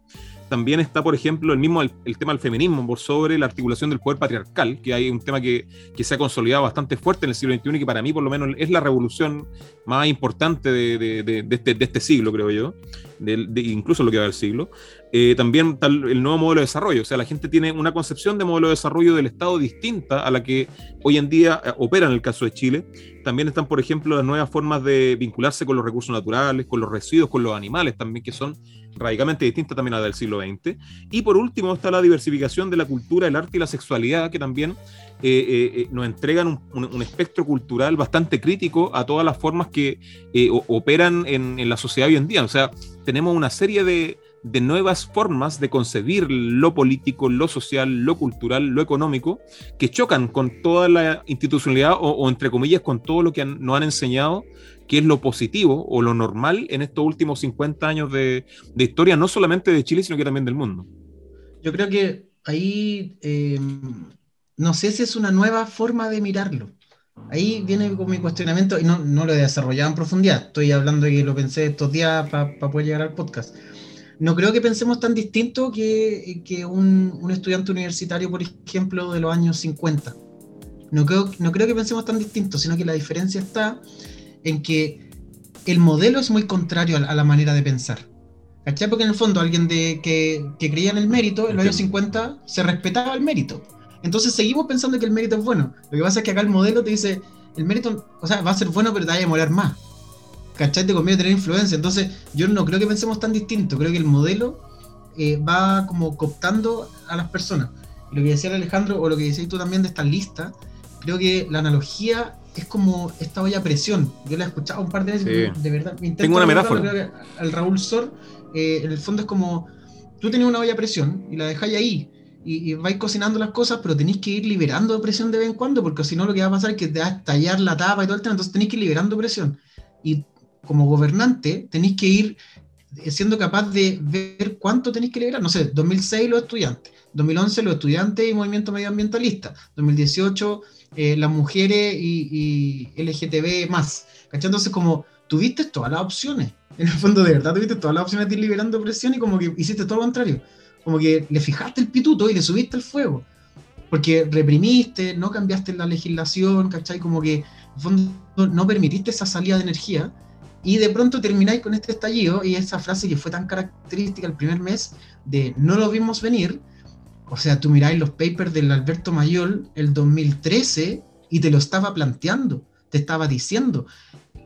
También está, por ejemplo, el mismo el, tema del feminismo, por sobre la articulación del poder patriarcal, que hay un tema que, que, se ha consolidado bastante fuerte en el siglo XXI y que para mí por lo menos es la revolución más importante de, de, de, este, de este siglo, creo yo incluso lo que va del siglo. eh, también el nuevo modelo de desarrollo. O sea, la gente tiene una concepción de modelo de desarrollo del Estado distinta a la que hoy en día eh, opera en el caso de Chile. También están, por ejemplo, las nuevas formas de vincularse con los recursos naturales, con los residuos, con los animales también, que son radicalmente distintas también a la del siglo XX. Y por último está la diversificación de la cultura, el arte y la sexualidad, que también eh, nos entregan un, espectro cultural bastante crítico a todas las formas que operan en, en la sociedad hoy en día. O sea, tenemos una serie de de nuevas formas de concebir lo político, lo social, lo cultural, lo económico, que chocan con toda la institucionalidad o, entre comillas con todo lo que nos han enseñado que es lo positivo o lo normal en estos últimos 50 años de, historia, no solamente de Chile, sino que también del mundo. Yo creo que ahí, em, no sé si es una nueva forma de mirarlo. Ahí viene con mi cuestionamiento, y no, no lo he desarrollado en profundidad, estoy hablando de que lo pensé estos días para poder llegar al podcast no creo que pensemos tan distinto que, que un, un, estudiante universitario, por ejemplo, de los años 50. No creo, no creo que pensemos tan distinto, sino que la diferencia está en que el modelo es muy contrario a, la manera de pensar. ¿Cachai? Porque en el fondo alguien de, que, que creía en el mérito, en los años 50, se respetaba el mérito. Entonces seguimos pensando que el mérito es bueno. Lo que pasa es que acá el modelo te dice, el mérito, o sea, va a ser bueno, pero te va a demorar más. ¿cachai? Te conviene tener influencia. Entonces, yo no creo que pensemos tan distinto. Creo que el modelo eh, va como cooptando a las personas. Y lo que decía Alejandro, o lo que decías tú también de esta lista, creo que la analogía es como esta olla a presión. Yo la he escuchado un par de veces, de verdad. Tengo una metáfora. Creo que al Raúl Sor, eh, en el fondo es como, tú tenías una olla a presión y la dejáis ahí. Y, y, vais cocinando las cosas, pero tenéis que ir liberando presión de vez en cuando, porque si no lo que va a pasar es que te va a estallar la tapa y todo el tema, entonces tenéis que ir liberando presión. Y como gobernante tenéis que ir siendo capaz de ver cuánto tenéis que liberar. No sé, 2006 los estudiantes, 2011 los estudiantes y movimiento medioambientalista, 2018 eh, las mujeres y, y, LGTB más. ¿Cachai? Entonces, como tuviste todas las opciones, en el fondo de verdad tuviste todas las opciones de ir liberando presión y como que hiciste todo lo contrario. Como que le fijaste el pituto y le subiste el fuego. Porque reprimiste, no cambiaste la legislación, ¿cachai? Como que fondo no permitiste esa salida de energía y de pronto termináis con este estallido y esa frase que fue tan característica el primer mes de no lo vimos venir. O sea, tú miráis los papers del Alberto Mayol el 2013 y te lo estaba planteando, te estaba diciendo,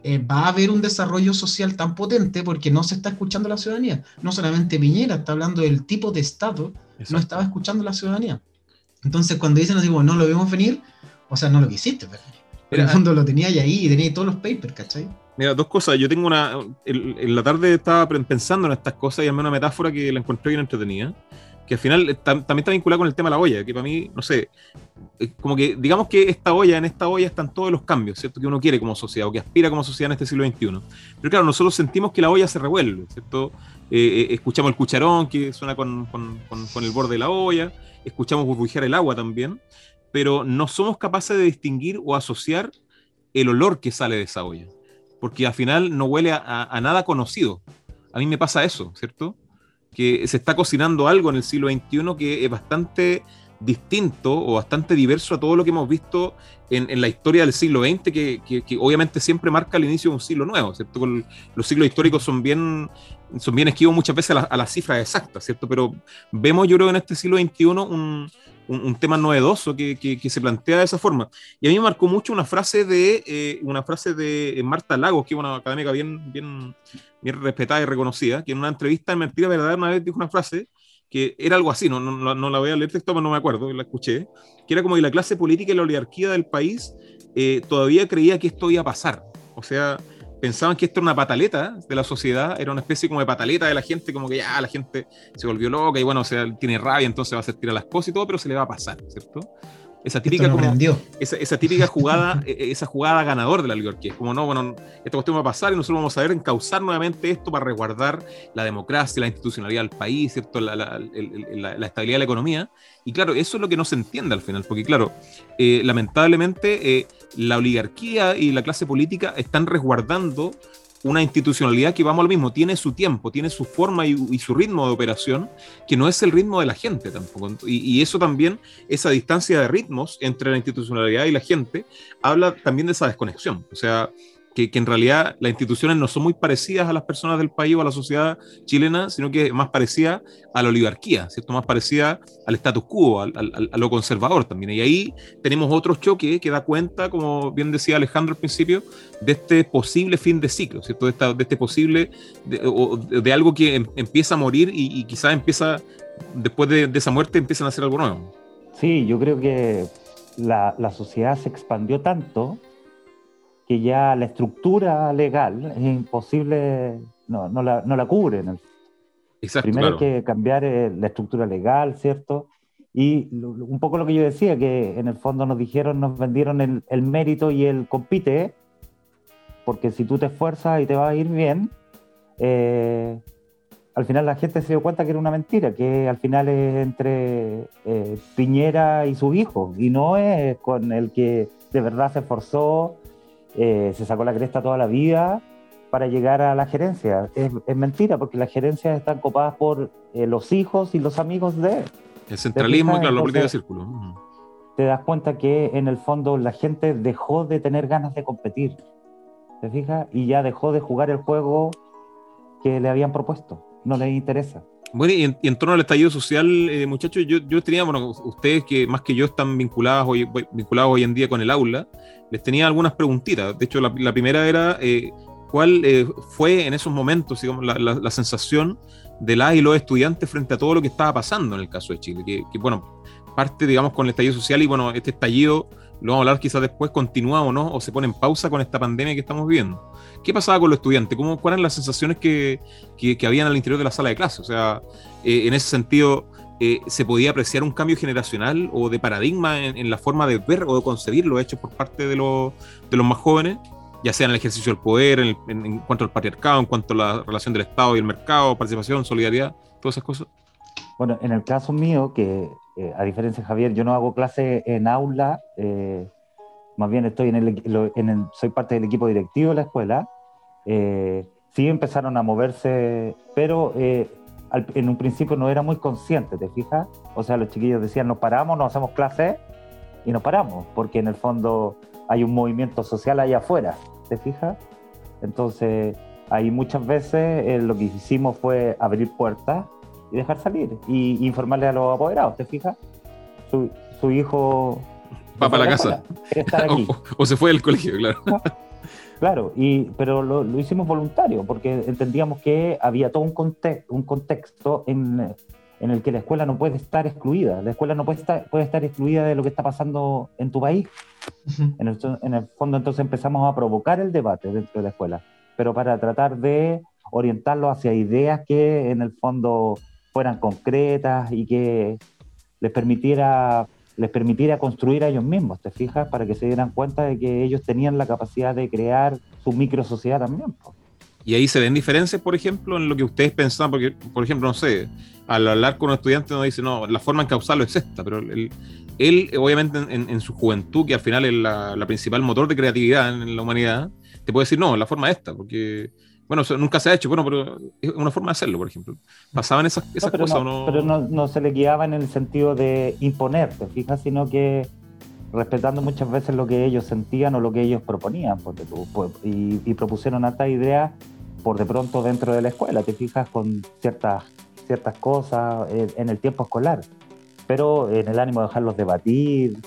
eh, va a haber un desarrollo social tan potente porque no se está escuchando la ciudadanía. No solamente Piñera está hablando del tipo de Estado, no estaba escuchando la ciudadanía. Entonces, cuando dicen así, no lo vimos venir, o sea, no lo quisiste venir. Pero en el fondo lo tenías ahí y tenías todos los papers, ¿cachai? Mira, dos cosas. Yo tengo una. En la tarde estaba pensando en estas cosas y armé una metáfora que la encontré bien entretenida. Que al final también está vinculada con el tema de la olla, que para mí, no sé, como que digamos que esta olla, en esta olla están todos los cambios, ¿cierto? Que uno quiere como sociedad o que aspira como sociedad en este siglo XXI. Pero claro, nosotros sentimos que la olla se revuelve, ¿cierto? Eh, eh, escuchamos el cucharón que suena con, con, con el borde de la olla, escuchamos burbujear el agua también, pero no somos capaces de distinguir o asociar el olor que sale de esa olla porque al final no huele a, nada conocido. A mí me pasa eso, ¿cierto? Que se está cocinando algo en el siglo XXI que es bastante distinto o bastante diverso a todo lo que hemos visto en, la historia del siglo XX, que, obviamente siempre marca el inicio de un siglo nuevo, ¿cierto? los siglos históricos son bien, son bien esquivos muchas veces a, las cifras exactas, ¿cierto? Pero vemos, yo creo, en este siglo XXI un, un, tema novedoso que, que, se plantea de esa forma. Y a mí me marcó mucho una frase de, eh, una frase de Marta Lagos, que es una académica bien, bien, bien respetada y reconocida, que en una entrevista en Mentira Verdadera una vez dijo una frase que era algo así, no, no, no la voy a leer texto, pero no me acuerdo, la escuché, que era como que la clase política y la oligarquía del país eh, todavía creía que esto iba a pasar. O sea, pensaban que esto era una pataleta de la sociedad, era una especie como de pataleta de la gente, como que ya la gente se volvió loca y bueno, o sea, tiene rabia, entonces va a hacer tirar las cosas y todo, pero se le va a pasar, ¿cierto? Esa típica, esa, típica jugada, e, esa jugada ganador de la oligarquía. Es como, no, bueno, esta cuestión va a pasar y nosotros vamos a ver encauzar nuevamente esto para resguardar la democracia, la institucionalidad del país, ¿cierto? La, la, la, estabilidad de la economía. Y claro, eso es lo que no se entiende al final, porque claro, eh, lamentablemente eh, la oligarquía y la clase política están resguardando una institucionalidad que, vamos al mismo, tiene su tiempo, tiene su forma y, su ritmo de operación, que no es el ritmo de la gente tampoco. Y, eso también, esa distancia de ritmos entre la institucionalidad y la gente, habla también de esa desconexión. O sea, que, en realidad las instituciones no son muy parecidas a las personas del país o a la sociedad chilena, sino que más parecida a la oligarquía, ¿cierto? Más parecida al status quo, a lo conservador también. Y ahí tenemos otro choque que da cuenta, como bien decía Alejandro al principio, de este posible fin de ciclo, ¿cierto? De, de este posible, de, algo que em, empieza a morir y, y quizás empieza, después de, esa muerte, empiezan a hacer algo nuevo. Sí, yo creo que la, la sociedad se expandió tanto que ya la estructura legal es imposible, no, no, la, no la cubre. Exacto, Primero hay que cambiar eh, la estructura legal, ¿cierto? Y un poco lo que yo decía, que en el fondo nos dijeron, nos vendieron el, el mérito y el compite, porque si tú te esfuerzas y te va a ir bien, eh, al final la gente se dio cuenta que era una mentira, que al final es entre eh, Piñera y su hijo, y no es con el que de verdad se esforzó eh, se sacó la cresta toda la vida para llegar a la gerencia. Es, mentira, porque las gerencias están copadas por eh, los hijos y los amigos de... El centralismo y la política de círculo. Te das cuenta que en el fondo la gente dejó de tener ganas de competir, ¿te fijas? Y ya dejó de jugar el juego que le habían propuesto, no les interesa. Bueno, y en, torno al estallido social, eh, muchachos, yo, yo, tenía, bueno, ustedes que más que yo están vinculados hoy, vinculados hoy en día con el aula, les tenía algunas preguntitas. De hecho, la, primera era, eh, ¿cuál eh, fue en esos momentos, digamos, la, sensación de las y los estudiantes frente a todo lo que estaba pasando en el caso de Chile? Que, que, bueno, parte, digamos, con el estallido social y, bueno, este estallido, lo vamos a hablar quizás después, continúa o no, o se pone en pausa con esta pandemia que estamos viviendo. ¿Qué pasaba con los estudiantes? ¿Cómo, ¿Cuáles eran las sensaciones que, que, habían al interior de la sala de clase? O sea, eh, en ese sentido, eh, ¿se podía apreciar un cambio generacional o de paradigma en, la forma de ver o de concebir los hechos por parte de, los, de los más jóvenes? ya sea en el ejercicio del poder, en, cuanto al patriarcado, en cuanto a la relación del Estado y el mercado, participación, solidaridad, todas esas cosas. Bueno, en el caso mío, que eh, a diferencia de Javier, yo no hago clase en aula, más bien estoy en el, en soy parte del equipo directivo de la escuela, eh, sí empezaron a moverse, pero eh, en un principio no era muy consciente, ¿te fijas? O sea, los chiquillos decían, nos paramos, nos hacemos clase y nos paramos, porque en el fondo hay un movimiento social allá afuera, ¿te fijas? Entonces, ahí muchas veces eh, lo que hicimos fue abrir puertas y dejar salir y informarle a los apoderados, ¿te fijas? Su, su hijo... Va para la casa. o, se fue del colegio, claro. Claro, y, pero lo, hicimos voluntario porque entendíamos que había todo un, un contexto en, en, el que la escuela no puede estar excluida. La escuela no puede estar, puede estar excluida de lo que está pasando en tu país. en, el, en el fondo entonces empezamos a provocar el debate dentro de la escuela, pero para tratar de orientarlo hacia ideas que en el fondo fueran concretas y que les permitiera les permitiera construir a ellos mismos, ¿te fijas? Para que se dieran cuenta de que ellos tenían la capacidad de crear su micro sociedad también. Y ahí se ven diferencias, por ejemplo, en lo que ustedes pensaban, porque, por ejemplo, no sé, al hablar con un estudiante uno dice, no, la forma en causarlo es esta, pero él, él obviamente, en, su juventud, que al final es la, la, principal motor de creatividad en la humanidad, te puede decir, no, la forma es esta, porque bueno, nunca se ha hecho, bueno, pero es una forma de hacerlo, por ejemplo. ¿Pasaban esas, esas cosas o no? Pero no, se le guiaba en el sentido de imponer, ¿te fijas? Sino que respetando muchas veces lo que ellos sentían o lo que ellos proponían, porque, y, y, propusieron hasta ideas por de pronto dentro de la escuela, te fijas con ciertas, ciertas cosas eh, en el tiempo escolar, pero en el ánimo de dejarlos debatir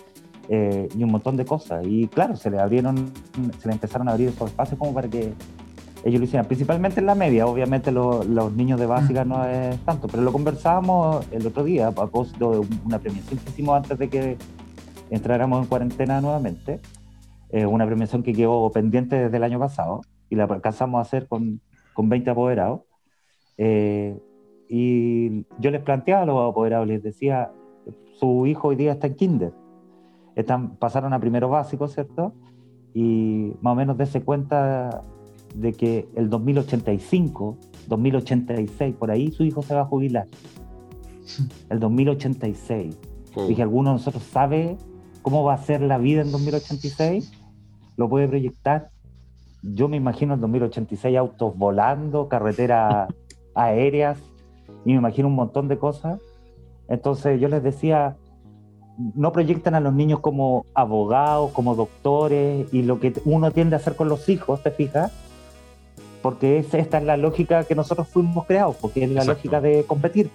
eh, y un montón de cosas. Y claro, se le abrieron, se le empezaron a abrir esos espacios como para que ellos lo hicieron, principalmente en la media, obviamente los niños de básica no es tanto, pero lo conversábamos el otro día a propósito de una premiación que hicimos antes de que entráramos en cuarentena nuevamente, eh, una premiación que quedó pendiente desde el año pasado y la alcanzamos a hacer con, con 20 apoderados. Eh, y yo les planteaba a los apoderados, les decía, su hijo hoy día está en kinder, están, pasaron a primero básico, ¿cierto? Y más o menos dése cuenta de que el 2085, 2086, por ahí su hijo se va a jubilar. El 2086. Dije, ¿alguno de nosotros sabe cómo va a ser la vida en 2086? ¿Lo puede proyectar? Yo me imagino en 2086 autos volando, carreteras aéreas, y me imagino un montón de cosas. Entonces yo les decía, no proyectan a los niños como abogados, como doctores, y lo que uno tiende a hacer con los hijos, ¿te fijas? Porque esta es la lógica que nosotros fuimos creados, porque es la lógica de competir,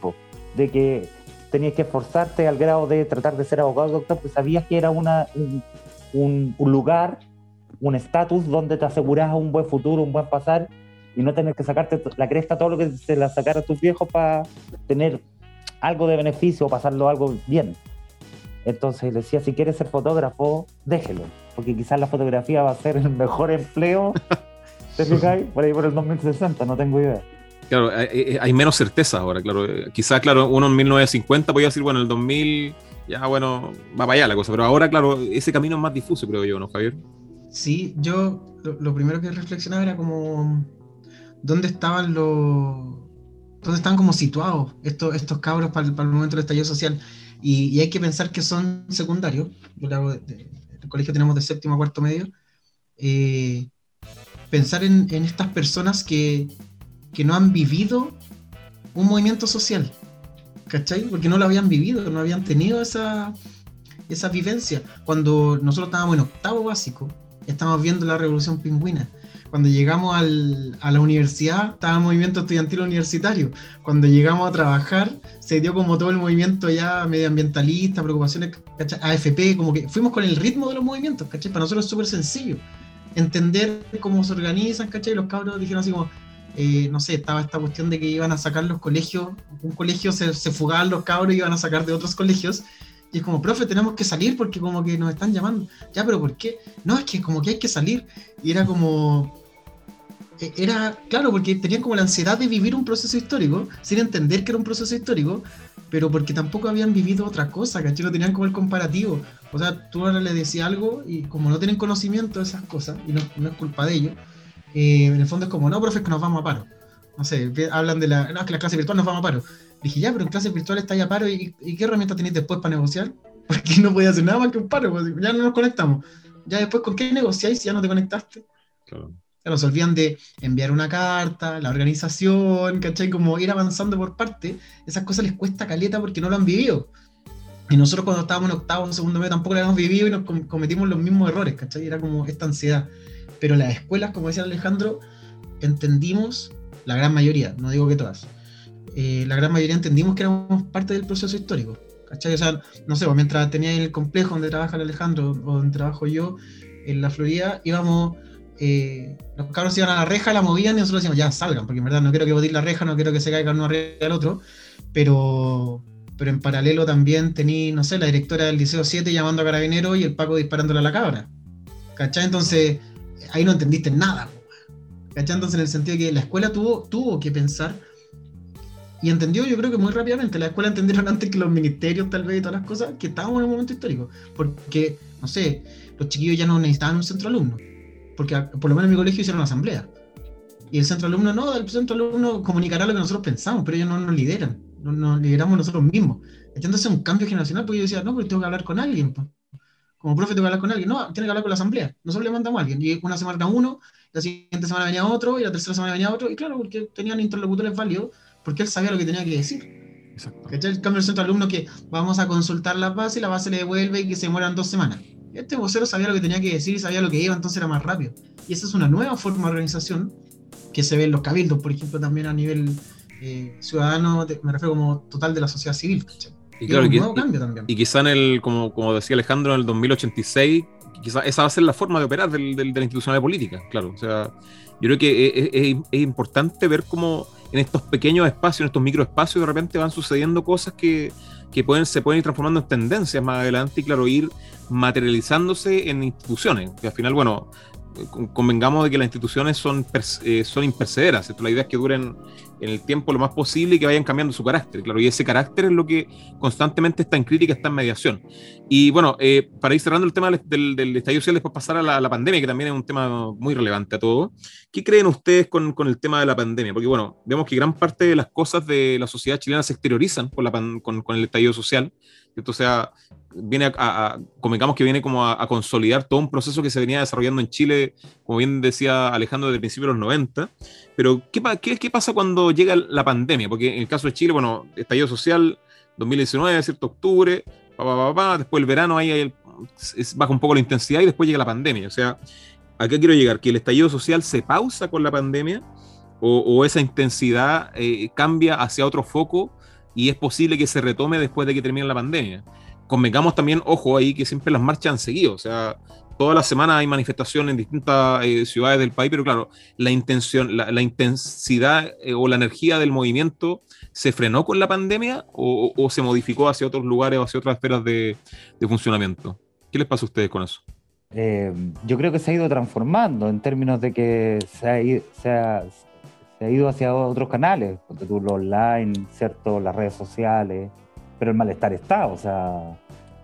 de que tenías que esforzarte al grado de tratar de ser abogado doctor, pues sabías que era una, un, lugar, un estatus donde te asegurabas un buen futuro, un buen pasar, y no tener que sacarte la cresta todo lo que se la sacaron tus viejos para tener algo de beneficio o pasarlo algo bien. Entonces le decía, si quieres ser fotógrafo, déjelo, porque quizás la fotografía va a ser el mejor empleo, ¿te fijáis? Por ahí por el 2060, no tengo idea. Claro, hay, menos certeza ahora, claro. Quizás, claro, uno en 1950 podía decir, bueno, en el 2000 ya, bueno, va para allá la cosa, pero ahora, claro, ese camino es más difuso, creo yo, ¿no, Javier? Sí, yo lo, primero que reflexionaba era como, ¿dónde estaban los... ¿Dónde están como situados estos, estos cabros para el, momento del estallido social? Y, hay que pensar que son secundarios. Yo le hago el colegio tenemos de séptimo a cuarto medio. Eh, pensar en, estas personas que, no han vivido un movimiento social, ¿cachai? Porque no lo habían vivido, no habían tenido esa, esa vivencia. Cuando nosotros estábamos en octavo básico, estábamos viendo la revolución pingüina cuando llegamos al, a la universidad, estaba el movimiento estudiantil universitario. Cuando llegamos a trabajar, se dio como todo el movimiento ya medioambientalista, preocupaciones, ¿cachai? AFP, como que fuimos con el ritmo de los movimientos, ¿cachai? Para nosotros es súper sencillo entender cómo se organizan, ¿cachai? Los cabros dijeron así como, eh, no sé, estaba esta cuestión de que iban a sacar los colegios, un colegio se, se fugaban los cabros y iban a sacar de otros colegios. Y es como, profe, tenemos que salir porque como que nos están llamando. Ya, pero ¿por qué? No, es que como que hay que salir. Y era como, era, claro, porque tenían como la ansiedad de vivir un proceso histórico, sin entender que era un proceso histórico, pero porque tampoco habían vivido otra cosa, ¿cachai? No tenían como el comparativo. O sea, tú ahora le decías algo y como no tienen conocimiento de esas cosas, y no, es culpa de ellos, eh, en el fondo es como, no, profe, es que nos vamos a paro. No sé, hablan de la, no, que la clase virtual nos vamos a paro. Dije, ya, pero en clase virtual está ya paro, ¿y, qué herramientas tenéis después para negociar? Porque no podía hacer nada más que un paro, pues, ya no nos conectamos. Ya después, ¿con qué negociáis si ya no te conectaste? Claro se olvidan de enviar una carta, la organización, ¿cachai? Como ir avanzando por parte, esas cosas les cuesta caleta porque no lo han vivido. Y nosotros cuando estábamos en octavo, en segundo medio, tampoco lo habíamos vivido y nos cometimos los mismos errores, ¿cachai? Era como esta ansiedad. Pero las escuelas, como decía Alejandro, entendimos, la gran mayoría, no digo que todas, eh, la gran mayoría entendimos que éramos parte del proceso histórico, ¿cachai? O sea, no sé, pues mientras tenía el complejo donde trabaja Alejandro o donde trabajo yo, en la Florida, íbamos eh, los cabros iban a la reja, la movían y nosotros decíamos, ya salgan, porque en verdad no quiero que botir la reja, no quiero que se caiga uno arriba del otro, pero, pero en paralelo también tení, no sé, la directora del Liceo 7 llamando a Carabinero y el Paco disparándole a la cabra. ¿Cachai? Entonces, ahí no entendiste nada. ¿Cachai? Entonces, en el sentido de que la escuela tuvo, tuvo que pensar y entendió, yo creo que muy rápidamente, la escuela entendieron antes que los ministerios, tal vez, y todas las cosas, que estábamos en un momento histórico. Porque, no sé, los chiquillos ya no necesitaban un centro alumno porque por lo menos en mi colegio hicieron una asamblea. Y el centro alumno no, el centro alumno comunicará lo que nosotros pensamos, pero ellos no nos lideran, no nos lideramos nosotros mismos. Entonces es un cambio generacional, porque yo decía, no, porque tengo que hablar con alguien. Como profe tengo que hablar con alguien. No, tiene que hablar con la asamblea. Nosotros le mandamos a alguien. Y una semana uno, la siguiente semana venía otro, y la tercera semana venía otro. Y claro, porque tenían interlocutores válidos, porque él sabía lo que tenía que decir. Exacto. El cambio del centro alumno que vamos a consultar la base y la base le devuelve y que se mueran dos semanas. Este vocero sabía lo que tenía que decir y sabía lo que iba, entonces era más rápido. Y esa es una nueva forma de organización que se ve en los cabildos, por ejemplo, también a nivel eh, ciudadano, me refiero como total de la sociedad civil. Y, claro, un nuevo cambio también. Y quizá en el, como, como decía Alejandro, en el 2086, quizá esa va a ser la forma de operar del, de la institucionalidad política, claro. O sea, yo creo que es, es, importante ver cómo en estos pequeños espacios, en estos microespacios, de repente van sucediendo cosas que, que pueden, se pueden ir transformando en tendencias más adelante y, claro, ir materializándose en instituciones. Que al final, bueno, convengamos de que las instituciones son, eh, son impercederas. La idea es que duren en el tiempo lo más posible y que vayan cambiando su carácter. Claro, y ese carácter es lo que constantemente está en crítica, está en mediación. Y bueno, eh, para ir cerrando el tema del, del, estallido social, después pasar a la, pandemia, que también es un tema muy relevante a todo. ¿Qué creen ustedes con, con, el tema de la pandemia? Porque bueno, vemos que gran parte de las cosas de la sociedad chilena se exteriorizan con, la con, con el estallido social. Esto sea, viene a, a, convengamos que viene como a, consolidar todo un proceso que se venía desarrollando en Chile, como bien decía Alejandro, desde el principio de los 90. Pero, ¿qué, qué, qué pasa cuando llega la pandemia? Porque en el caso de Chile, bueno, estallido social, 2019, ¿cierto? Octubre, después el verano ahí baja un poco la intensidad y después llega la pandemia. O sea, ¿a qué quiero llegar? Que el estallido social se pausa con la pandemia o, esa intensidad eh, cambia hacia otro foco y es posible que se retome después de que termine la pandemia. Convengamos también, ojo ahí, que siempre las marchas han seguido, o sea, todas las semanas hay manifestaciones en distintas eh, ciudades del país, pero claro, la intención, la, intensidad eh, o la energía del movimiento se frenó con la pandemia o, se modificó hacia otros lugares o hacia otras esferas de, funcionamiento. ¿Qué les pasa a ustedes con eso? yo creo que se ha ido transformando en términos de que se ha, se ha, ha ido hacia otros canales, tú lo online, ¿cierto? Las redes sociales, pero el malestar está, o sea,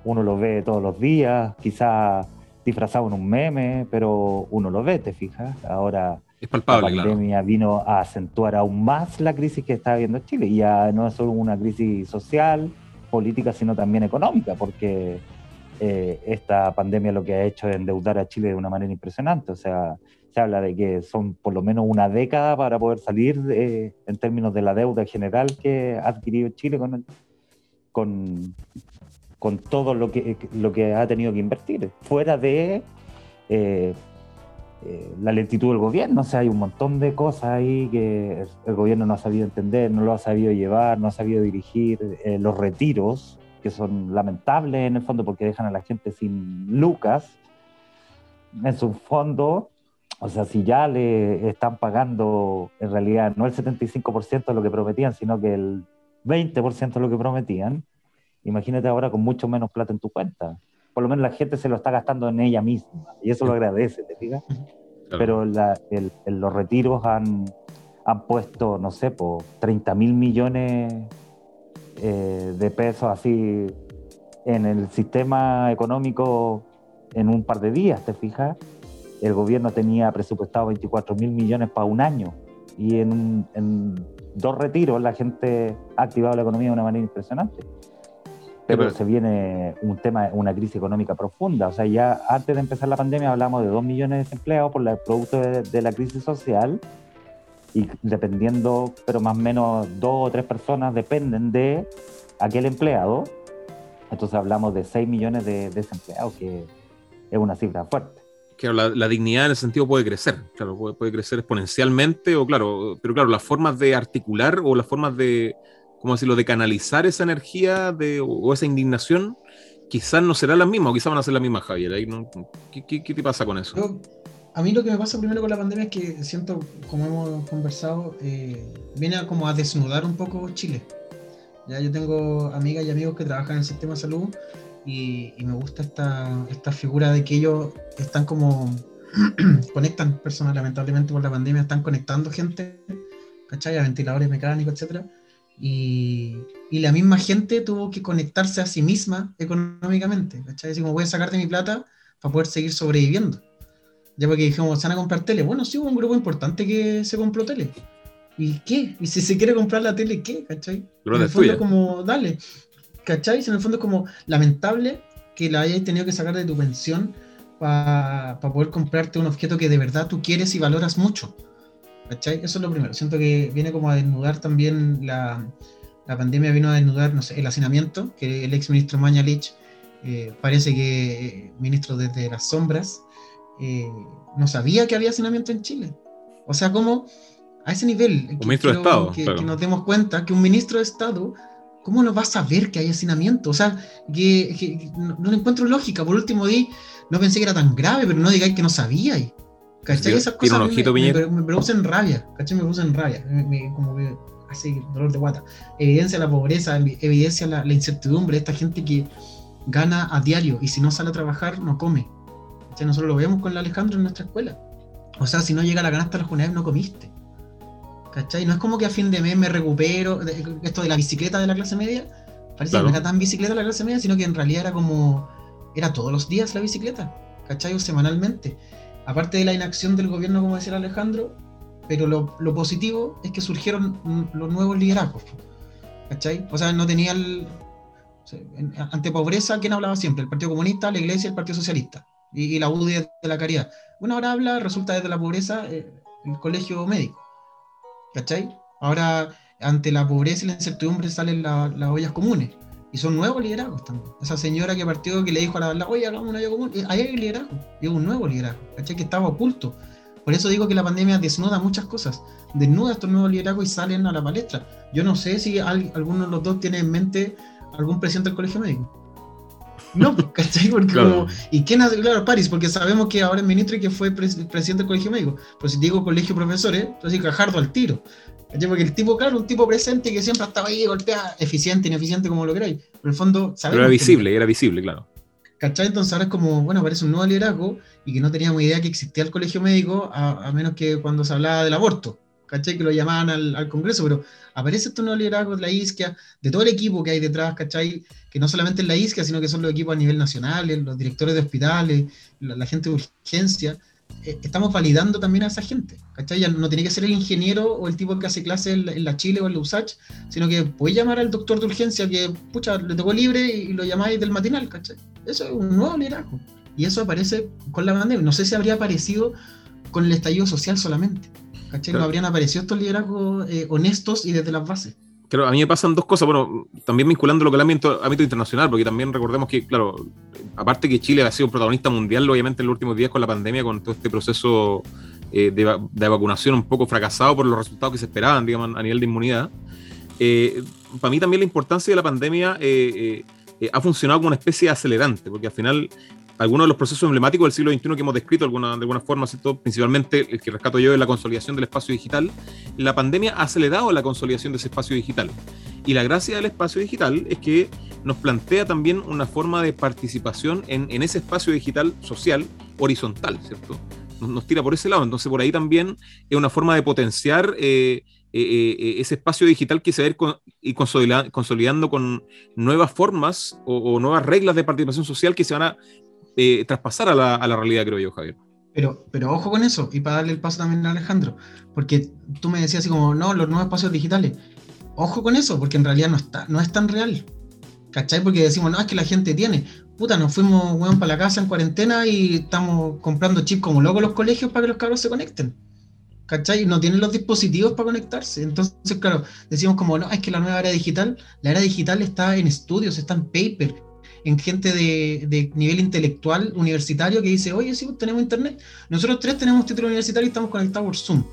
uno lo ve todos los días, quizá disfrazado en un meme, pero uno lo ve, te fijas. Ahora es palpable, la pandemia vino a acentuar aún más la crisis que está viendo Chile, y ya no es solo una crisis social, política, sino también económica, porque eh, esta pandemia lo que ha hecho es endeudar a Chile de una manera impresionante, o sea, se habla de que son por lo menos una década para poder salir en términos de la deuda general que ha adquirido Chile con, con, con todo lo que, lo que ha tenido que invertir, fuera de eh, eh, la lentitud del gobierno. O sea, hay un montón de cosas ahí que el, gobierno no ha sabido entender, no lo ha sabido llevar, no ha sabido dirigir. Eh, los retiros, que son lamentables en el fondo porque dejan a la gente sin lucas en su fondo o sea, si ya le están pagando en realidad no el 75% de lo que prometían, sino que el 20% de lo que prometían, imagínate ahora con mucho menos plata en tu cuenta. Por lo menos la gente se lo está gastando en ella misma y eso lo agradece, ¿te fijas? Pero los retiros han, han puesto, no sé, por 30 mil millones eh, de pesos así en el sistema económico en un par de días, ¿te fijas? El gobierno tenía presupuestado 24 mil millones para un año y en, dos retiros la gente ha activado la economía de una manera impresionante. Pero, se viene un tema, una crisis económica profunda. O sea, ya antes de empezar la pandemia hablamos de dos millones de desempleados por el producto de, la crisis social y dependiendo, pero más o menos dos o tres personas dependen de aquel empleado. Entonces hablamos de 6 millones de desempleados, que es una cifra fuerte claro, la, dignidad en ese sentido puede crecer, claro, puede, crecer exponencialmente, o claro, pero claro, las formas de articular o las formas de, ¿cómo decirlo?, de canalizar esa energía de, o, esa indignación, quizás no serán las mismas, o quizás van a ser las mismas, Javier. ¿Qué, te pasa con eso? a mí lo que me pasa primero con la pandemia es que siento, como hemos conversado, eh, viene a como a desnudar un poco Chile. Ya yo tengo amigas y amigos que trabajan en el sistema de salud y, me gusta esta, esta, figura de que ellos están como conectan personas lamentablemente por la pandemia están conectando gente ¿cachai? a ventiladores mecánicos etcétera y, y, la misma gente tuvo que conectarse a sí misma económicamente ¿cachai? así como voy a sacarte mi plata para poder seguir sobreviviendo ya porque dijimos, ¿se van a comprar tele? Bueno, sí hubo un grupo importante que se compró tele. ¿Y qué? ¿Y si se quiere comprar la tele, qué? ¿Cachai? en el fondo, como, dale. ¿Cachai? En el fondo es como lamentable que la hayas tenido que sacar de tu pensión para poder comprarte un objeto que de verdad tú quieres y valoras mucho. ¿Cachai? Eso es lo primero. Siento que viene como a desnudar también la, la pandemia, vino a desnudar, no sé, el hacinamiento, que el ex ministro Mañalich eh, parece que eh, ministro desde las sombras eh, no sabía que había hacinamiento en Chile. O sea, como a ese nivel, un ministro de Estado, que, que, nos demos cuenta que un ministro de Estado ¿cómo no vas a ver que hay hacinamiento? O sea, que, no, le encuentro lógica. Por último, di, no pensé que era tan grave, pero no digáis que no sabíais. ¿Cachai? Esas cosas me, producen rabia, ¿cachai? Me producen rabia, como que así, dolor de guata. Evidencia la pobreza, evidencia la, incertidumbre de esta gente que gana a diario y si no sale a trabajar no come. ¿Cachai? Nosotros lo vemos con la Alejandro en nuestra escuela. O sea, si no llega la canasta a los no comiste. ¿Cachai? No es como que a fin de mes me recupero, esto de la bicicleta de la clase media, parece que no era tan bicicleta la clase media, sino que en realidad era como, era todos los días la bicicleta, ¿cachai? O semanalmente. Aparte de la inacción del gobierno, como decía Alejandro, pero lo, positivo es que surgieron los nuevos liderazgos, ¿cachai? O sea, no tenía el... Ante pobreza, ¿quién hablaba siempre? El Partido Comunista, la Iglesia, el Partido Socialista y, la UDI de la caridad. Bueno, ahora habla, resulta desde la pobreza, eh, el colegio médico. ¿Cachai? Ahora, ante la pobreza y la incertidumbre salen las ollas comunes. Y son nuevos liderazgos también. Esa señora que partió, que le dijo a la oye, hagamos una olla común, ahí hay liderazgo, y un nuevo liderazgo, ¿cachai? Que estaba oculto. Por eso digo que la pandemia desnuda muchas cosas, desnuda estos nuevos liderazgos y salen a la palestra. Yo no sé si alguno de los dos tiene en mente algún presidente del colegio médico. No, ¿cachai? Porque como, ¿y quién hace? Claro, París, porque sabemos que ahora es ministro y que fue presidente del colegio médico. Pero si digo colegio profesores, entonces Cajardo al tiro. Porque el tipo, claro, un tipo presente que siempre estaba ahí, golpea, eficiente, ineficiente, como lo queráis. Pero en el fondo, sabemos. Pero era visible, era visible, claro. ¿Cachai? Entonces ahora es como, bueno, parece un nuevo liderazgo y que no teníamos idea que existía el colegio médico, a, menos que cuando se hablaba del aborto, ¿cachai? Que lo llamaban al, Congreso, pero aparece este nuevo liderazgo de la ISCA, de todo el equipo que hay detrás, ¿cachai? Que no solamente es la ISCA, sino que son los equipos a nivel nacional, los directores de hospitales, la gente de urgencia, eh, estamos validando también a esa gente. ¿cachai? Ya no tiene que ser el ingeniero o el tipo que hace clase en la, Chile o en la USACH, sino que puede llamar al doctor de urgencia que, pucha, le tocó libre y lo llamáis del matinal, ¿cachai? Eso es un nuevo liderazgo. Y eso aparece con la pandemia. No sé si habría aparecido con el estallido social solamente. ¿Cachai? No habrían aparecido estos liderazgos eh, honestos y desde las bases. Claro, a mí me pasan dos cosas, bueno, también vinculándolo con el ámbito, ámbito internacional, porque también recordemos que, claro, aparte que Chile ha sido protagonista mundial, obviamente, en los últimos días con la pandemia, con todo este proceso eh, de, vacunación un poco fracasado por los resultados que se esperaban, digamos, a nivel de inmunidad. Eh, para mí también la importancia de la pandemia eh, ha funcionado como una especie de acelerante, porque al final algunos de los procesos emblemáticos del siglo XXI que hemos descrito de alguna forma, principalmente el que rescato yo es la consolidación del espacio digital, la pandemia ha acelerado la consolidación de ese espacio digital. Y la gracia del espacio digital es que nos plantea también una forma de participación en, ese espacio digital social horizontal, ¿cierto? Nos, tira por ese lado. Entonces, por ahí también es una forma de potenciar eh, eh, eh, ese espacio digital que se va a ir consolidando con nuevas formas o, nuevas reglas de participación social que se van a eh, traspasar a la, realidad, creo yo, Javier. Pero, pero ojo con eso, y para darle el paso también a Alejandro, porque tú me decías así como, no, los nuevos espacios digitales. Ojo con eso, porque en realidad no, está, no es tan real. ¿Cachai? Porque decimos, no, es que la gente tiene. Puta, nos fuimos, weón, para la casa en cuarentena y estamos comprando chips como locos los colegios para que los cabros se conecten. ¿Cachai? No tienen los dispositivos para conectarse. Entonces, claro, decimos como, no, es que la nueva era digital, la era digital está en estudios, está en paper, en gente de, nivel intelectual universitario que dice, oye, sí, pues, tenemos internet. Nosotros tres tenemos título universitario y estamos conectados por Zoom.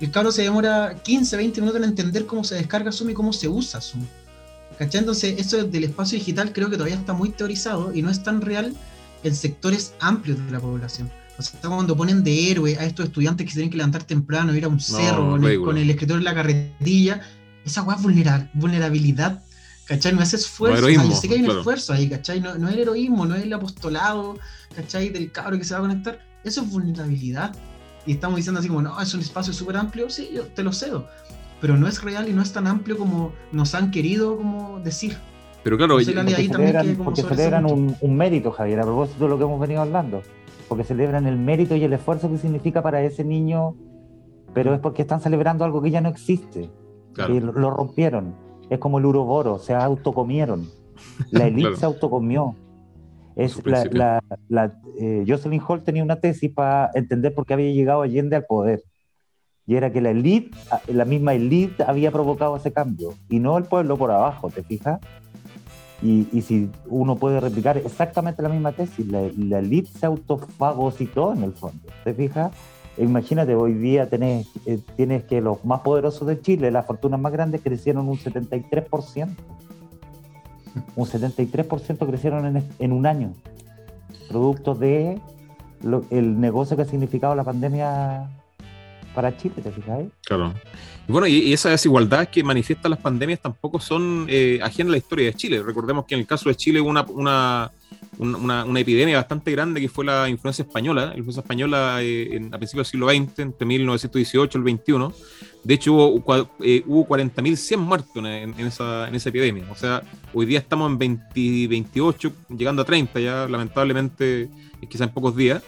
El cabro se demora 15, 20 minutos en entender cómo se descarga Zoom y cómo se usa Zoom. ¿Cachai? Entonces, eso del espacio digital creo que todavía está muy teorizado y no es tan real en sectores amplios de la población. O sea, cuando ponen de héroe a estos estudiantes que se tienen que levantar temprano, ir a un cerro con, el, escritor en la carretilla, esa weá vulnerabilidad ¿cachai? No es esfuerzo, yo sé que hay un esfuerzo ahí, ¿cachai? No, no, es el heroísmo, no es el apostolado, ¿cachai? Del cabro que se va a conectar, eso es vulnerabilidad. Y estamos diciendo así como, no, es un espacio súper amplio, sí, yo te lo cedo, pero no es real y no es tan amplio como nos han querido como decir. Pero claro, porque, celebran, porque celebran un, un, mérito, Javier, a propósito de lo que hemos venido hablando, porque celebran el mérito y el esfuerzo que significa para ese niño, pero es porque están celebrando algo que ya no existe, que lo rompieron es como el uroboro, se autocomieron. La élite se autocomió. Es la, la, eh, Jocelyn Hall tenía una tesis para entender por qué había llegado Allende al poder. Y era que la élite, la misma élite había provocado ese cambio, y no el pueblo por abajo, ¿te fijas? Y, y, si uno puede replicar exactamente la misma tesis, la, la élite se autofagocitó en el fondo, ¿te fijas? Imagínate, hoy día tenés, eh, tienes que los más poderosos de Chile, las fortunas más grandes, crecieron un 73%. Un 73% crecieron en, un año, producto de el negocio que ha significado la pandemia para Chile, ¿te fijáis? Claro. Y bueno, y, esa desigualdad que manifiestan las pandemias tampoco son eh, ajenas a la historia de Chile. Recordemos que en el caso de Chile hubo una una, una, epidemia bastante grande que fue la influencia española, la influencia española eh, en, a principios del siglo XX, entre 1918 y el 21. De hecho, hubo, eh, hubo 40.100 muertos en, en, esa, en esa epidemia. O sea, hoy día estamos en 20, 28, llegando a 30 ya, lamentablemente, quizá en pocos días.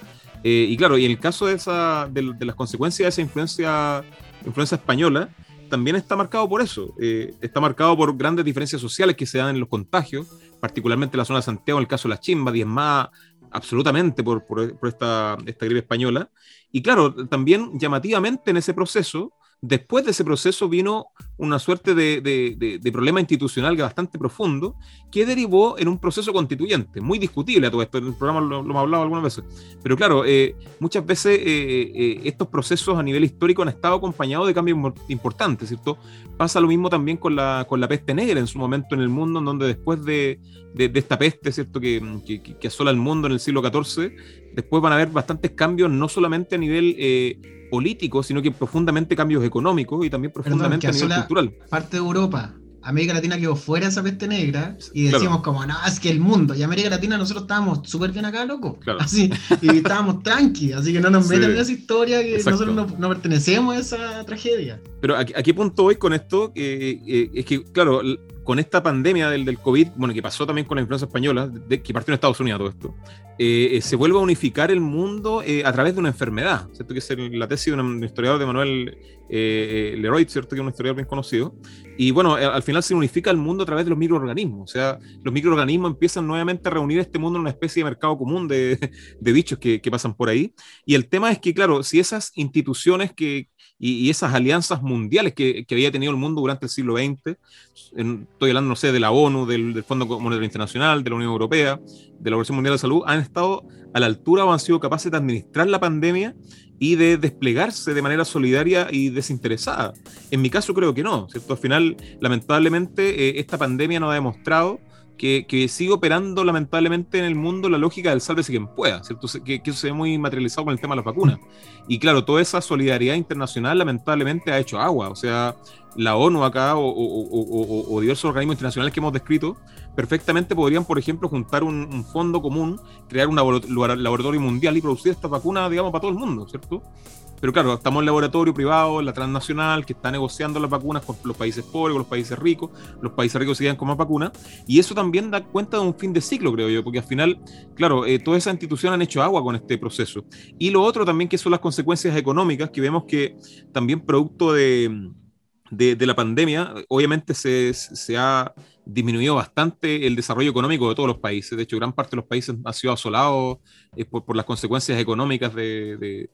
Eh, y claro, y en el caso de, esa, de, las consecuencias de esa influencia, influencia española, también está marcado por eso. Eh, está marcado por grandes diferencias sociales que se dan en los contagios, particularmente en la zona de Santiago, en el caso de la chimba, diezmada absolutamente por, por, esta, esta gripe española. Y claro, también llamativamente en ese proceso, después de ese proceso vino una suerte de, problema institucional bastante profundo que derivó en un proceso constituyente, muy discutible a todo esto, en el programa lo, hemos hablado algunas veces, pero claro, eh, muchas veces eh, eh, estos procesos a nivel histórico han estado acompañados de cambios importantes, ¿cierto? Pasa lo mismo también con la, con la peste negra en su momento en el mundo, en donde después de, esta peste, ¿cierto? Que, que, asola el mundo en el siglo XIV, después van a haber bastantes cambios, no solamente a nivel político, sino que profundamente cambios económicos y también profundamente a nivel cultural. Parte de Europa. América Latina quedó fuera de esa peste negra y decíamos como, no, es que el mundo. Y América Latina nosotros estábamos súper bien acá, loco. Así, y estábamos tranqui, así que no nos metan en esa historia que nosotros no, pertenecemos a esa tragedia. Pero ¿a, qué punto voy con esto? Eh, es que, claro, con esta pandemia del, del, COVID, bueno, que pasó también con la influenza española, de, que partió en Estados Unidos todo esto, eh, eh, se vuelve a unificar el mundo a través de una enfermedad, ¿cierto? Que es la tesis de un, historiador de Manuel Leroy, ¿cierto? Que es un historiador bien conocido. Y bueno, al final se unifica el mundo a través de los microorganismos, o sea, los microorganismos empiezan nuevamente a reunir este mundo en una especie de mercado común de, de bichos que, que pasan por ahí. Y el tema es que, claro, si esas instituciones que, y, esas alianzas mundiales que, había tenido el mundo durante el siglo XX. estoy hablando, no sé, de la ONU, del, Fondo Monetario Internacional, de la Unión Europea, de la Organización Mundial de Salud, han estado a la altura o han sido capaces de administrar la pandemia y de desplegarse de manera solidaria y desinteresada. En mi caso creo que no, ¿cierto? Al final, lamentablemente, eh, esta pandemia nos ha demostrado que, sigue operando lamentablemente en el mundo la lógica del sálvese quien pueda, ¿cierto? Que, eso se ve muy materializado con el tema de las vacunas. Y claro, toda esa solidaridad internacional lamentablemente ha hecho agua, o sea, la ONU acá o, diversos organismos internacionales que hemos descrito perfectamente podrían, por ejemplo, juntar un, un fondo común, crear un laboratorio mundial y producir estas vacunas, digamos, para todo el mundo, ¿cierto? Pero claro, estamos en laboratorio privado, en la transnacional, que está negociando las vacunas con los países pobres, con los países ricos. Los países ricos se quedan con más vacunas. Y eso también da cuenta de un fin de ciclo, creo yo, porque al final, claro, eh, todas esas instituciones han hecho agua con este proceso. Y lo otro también que son las consecuencias económicas, que vemos que también producto de, de, la pandemia, obviamente se, se ha disminuyó bastante el desarrollo económico de todos los países. De hecho, gran parte de los países han sido asolados eh, por, las consecuencias económicas de,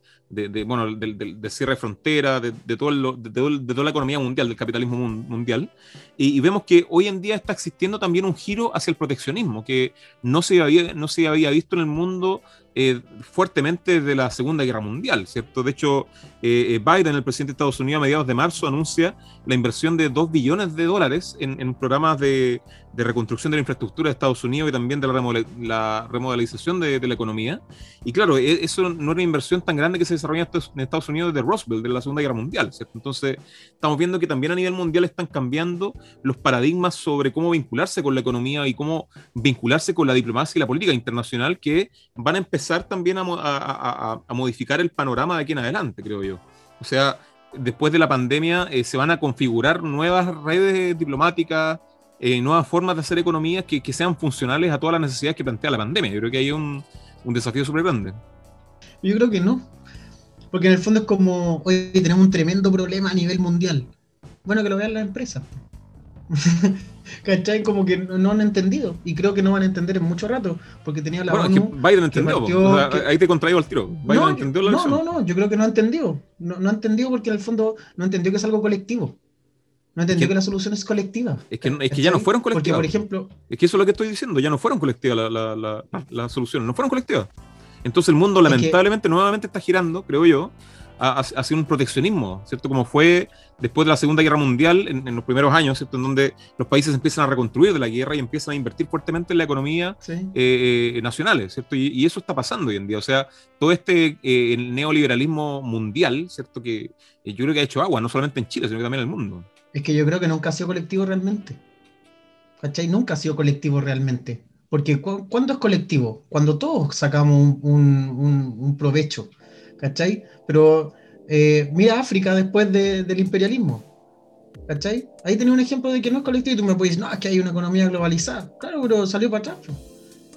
bueno, del, cierre de fronteras, de, todo de, toda la economía mundial, del capitalismo mundial. Y, vemos que hoy en día está existiendo también un giro hacia el proteccionismo, que no se había, no se había visto en el mundo eh, fuertemente desde la Segunda Guerra Mundial, ¿cierto? De hecho, eh, Biden, el presidente de Estados Unidos, a mediados de marzo anuncia la inversión de 2 billones de dólares en programas de de, reconstrucción de la infraestructura de Estados Unidos y también de la, remodelización de, la economía. Y claro, e, eso no era una inversión tan grande que se desarrolló en Estados Unidos desde Roosevelt, de la Segunda Guerra Mundial. Entonces, estamos viendo que también a nivel mundial están cambiando los paradigmas sobre cómo vincularse con la economía y cómo vincularse con la diplomacia y la política internacional que van a empezar también a, a modificar el panorama de aquí en adelante, creo yo. O sea, después de la pandemia eh, se van a configurar nuevas redes diplomáticas, eh, nuevas formas de hacer economías que, sean funcionales a todas las necesidades que plantea la pandemia. Yo creo que hay un, un desafío súper grande. Yo creo que no. Porque en el fondo es como, hoy tenemos un tremendo problema a nivel mundial. Bueno, que lo vean las empresas. ¿Cachai? Como que no han entendido. Y creo que no van a entender en mucho rato. Porque tenía la bueno, ONU, que Biden entendió. Ahí te contraigo al tiro. Biden no, entendió la No, no, no. Yo creo que no ha entendido. No, no ha entendido porque en el fondo no entendió que es algo colectivo. No entendió que, la solución es colectiva. Es que, es que ya no fueron colectivas. Porque, por ejemplo. Es que eso es lo que estoy diciendo, ya no fueron colectivas las la, la, la, soluciones, no fueron colectivas. Entonces el mundo lamentablemente nuevamente está girando, creo yo, hacia un proteccionismo, ¿cierto? Como fue después de la Segunda Guerra Mundial, en, los primeros años, ¿cierto? En donde los países empiezan a reconstruir de la guerra y empiezan a invertir fuertemente en la economía eh, eh, nacional, ¿cierto? Y, eso está pasando hoy en día. O sea, todo este eh, neoliberalismo mundial, ¿cierto? Que yo creo que ha hecho agua, no solamente en Chile, sino que también en el mundo. Es que yo creo que nunca ha sido colectivo realmente. ¿Cachai? Nunca ha sido colectivo realmente. Porque ¿cuándo es colectivo? Cuando todos sacamos un, provecho. ¿Cachai? Pero eh, mira África después del imperialismo. ¿Cachai? Ahí tenía un ejemplo de que no es colectivo y tú me puedes decir, no, es que hay una economía globalizada. Claro, pero salió para atrás.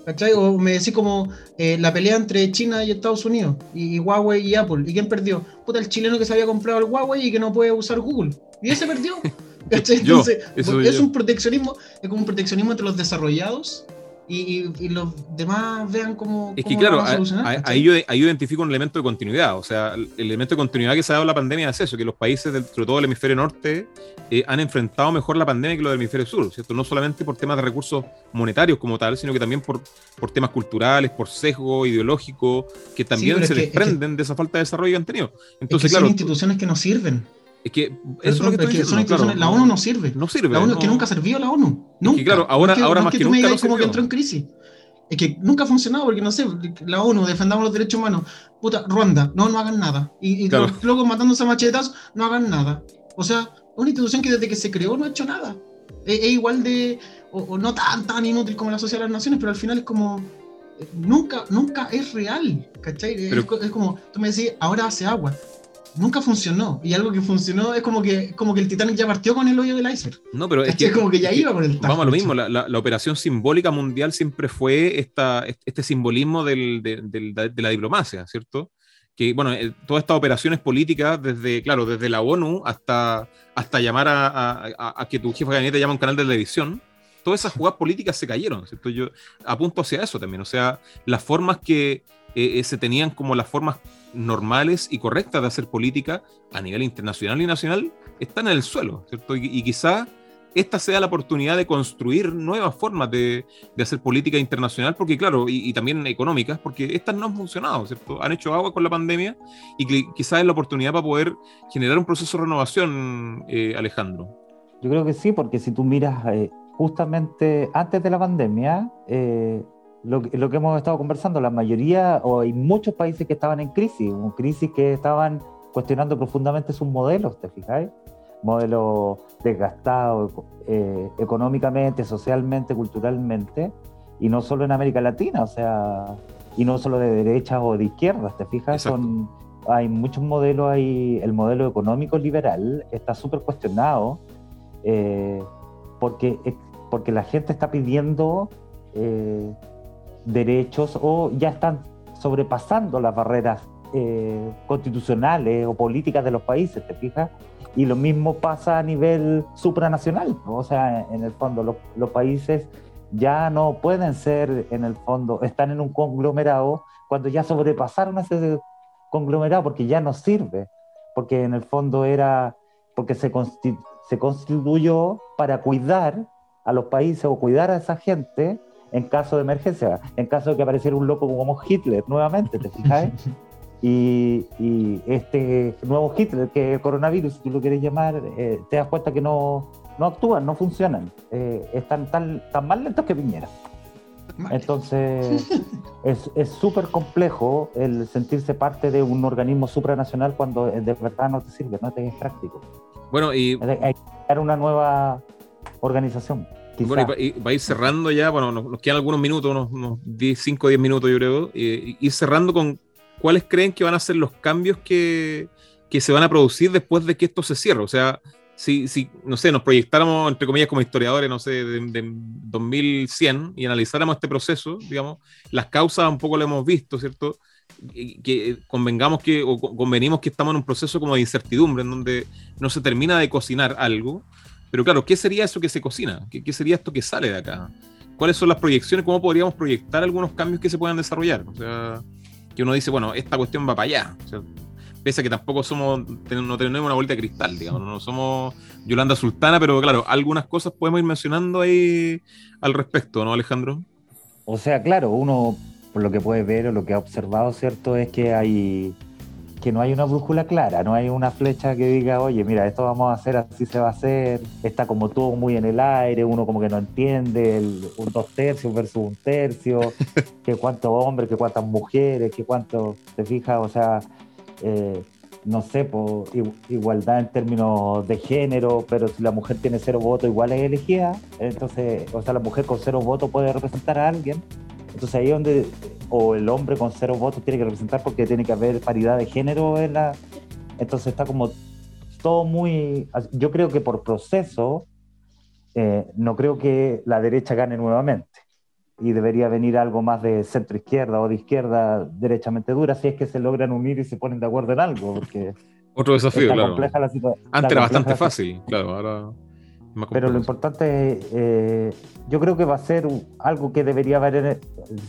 ¿Cachai? O me decís como eh, la pelea entre China y Estados Unidos, y, Huawei y Apple. ¿Y quién perdió? Puta, el chileno que se había comprado el Huawei y que no puede usar Google. Y ese perdió. ¿Cachai? Entonces, es un proteccionismo, es como un proteccionismo entre los desarrollados y, y, los demás vean cómo. Es que, claro, ahí, yo, ahí, identifico un elemento de continuidad. O sea, el elemento de continuidad que se ha dado la pandemia es eso: que los países, del, sobre todo del hemisferio norte, eh, han enfrentado mejor la pandemia que los del hemisferio sur, ¿cierto? No solamente por temas de recursos monetarios como tal, sino que también por, por temas culturales, por sesgo ideológico, que también se desprenden de esa falta de desarrollo que han tenido. Entonces, claro. Son instituciones que no sirven. Es que eso es lo que, estoy diciendo, La ONU no sirve. No sirve. La ONU, que nunca sirvió la ONU. Nunca. Y claro, ahora, ahora más que, nunca. Me como que entró en crisis. Es que nunca ha funcionado, porque no sé, la ONU, defendamos los derechos humanos. Puta, Ruanda, no, no hagan nada. Y, y los locos matándose a machetazos, no hagan nada. O sea, una institución que desde que se creó no ha hecho nada. Es, igual de, o, no tan, tan inútil como la Sociedad de las Naciones, pero al final es como, nunca, nunca es real, ¿cachai? es, es, como, tú me decís, ahora hace agua nunca funcionó. Y algo que funcionó es como que, como que el Titanic ya partió con el hoyo del iceberg. No, pero es que, como que ya iba con el Vamos a lo mismo, la, la, operación simbólica mundial siempre fue esta, este simbolismo del, de, la diplomacia, ¿cierto? Que, bueno, eh, todas estas operaciones políticas, desde, claro, desde la ONU hasta, hasta llamar a, a, que tu jefe de gabinete llame a un canal de televisión, todas esas jugadas políticas se cayeron, ¿cierto? Yo apunto hacia eso también, o sea, las formas que eh, eh, se tenían como las formas normales y correctas de hacer política a nivel internacional y nacional están en el suelo, ¿cierto? Y, quizá esta sea la oportunidad de construir nuevas formas de, de hacer política internacional, porque claro, y, también económicas, porque estas no han funcionado, ¿cierto? Han hecho agua con la pandemia y quizás es la oportunidad para poder generar un proceso de renovación, eh, Alejandro. Yo creo que sí, porque si tú miras eh, justamente antes de la pandemia, eh, lo, lo, que hemos estado conversando, la mayoría, o hay muchos países que estaban en crisis, un crisis que estaban cuestionando profundamente sus modelos, ¿te fijáis? Modelos desgastados eh, económicamente, socialmente, culturalmente, y no solo en América Latina, o sea, y no solo de derechas o de izquierdas, ¿te fijas? Son, hay muchos modelos, hay, el modelo económico liberal está súper cuestionado eh, porque, porque la gente está pidiendo eh, derechos o ya están sobrepasando las barreras eh, constitucionales o políticas de los países, ¿te fijas? Y lo mismo pasa a nivel supranacional, o sea, en el fondo los, los, países ya no pueden ser, en el fondo, están en un conglomerado cuando ya sobrepasaron ese conglomerado porque ya no sirve, porque en el fondo era, porque se, se constituyó para cuidar a los países o cuidar a esa gente en caso de emergencia, en caso de que apareciera un loco como Hitler nuevamente, ¿te fijas? Y, este nuevo Hitler, que es el coronavirus, si tú lo quieres llamar, eh, te das cuenta que no, no actúan, no funcionan, eh, están tan, tan más lentos que Piñera. Entonces, es súper complejo el sentirse parte de un organismo supranacional cuando de verdad no te sirve, no te es práctico. Bueno, y... Hay que crear una nueva organización. Bueno, y va a ir cerrando ya, bueno, nos, quedan algunos minutos, unos, unos 5 o 10 minutos yo creo, y ir cerrando con cuáles creen que van a ser los cambios que, que, se van a producir después de que esto se cierre. O sea, si, si no sé, nos proyectáramos, entre comillas, como historiadores, no sé, de, de 2100 y analizáramos este proceso, digamos, las causas un poco lo hemos visto, ¿cierto? que convengamos que, o convenimos que estamos en un proceso como de incertidumbre, en donde no se termina de cocinar algo, pero claro, ¿qué sería eso que se cocina? ¿Qué, sería esto que sale de acá? ¿Cuáles son las proyecciones? ¿Cómo podríamos proyectar algunos cambios que se puedan desarrollar? O sea, que uno dice, bueno, esta cuestión va para allá. Pese a que tampoco somos, no tenemos una vuelta de cristal, digamos, no somos Yolanda Sultana, pero claro, algunas cosas podemos ir mencionando ahí al respecto, ¿no, Alejandro? O sea, claro, uno por lo que puede ver o lo que ha observado, ¿cierto? Es que hay que no hay una brújula clara, no hay una flecha que diga, oye, mira, esto vamos a hacer, así se va a hacer, está como todo muy en el aire, uno como que no entiende, el, un dos tercios versus un tercio, que cuántos hombres, que cuántas mujeres, que cuánto, te fijas, o sea, eh, no sé, por igualdad en términos de género, pero si la mujer tiene cero votos, igual es elegida, entonces, o sea, la mujer con cero votos puede representar a alguien, entonces ahí es donde o el hombre con cero votos tiene que representar porque tiene que haber paridad de género en la... Entonces está como todo muy... Yo creo que por proceso, eh, no creo que la derecha gane nuevamente. Y debería venir algo más de centro izquierda o de izquierda derechamente dura si es que se logran unir y se ponen de acuerdo en algo. Porque Otro desafío, claro. Antes era bastante fácil, claro. Ahora Pero lo importante, eh, yo creo que va a ser algo que debería haber,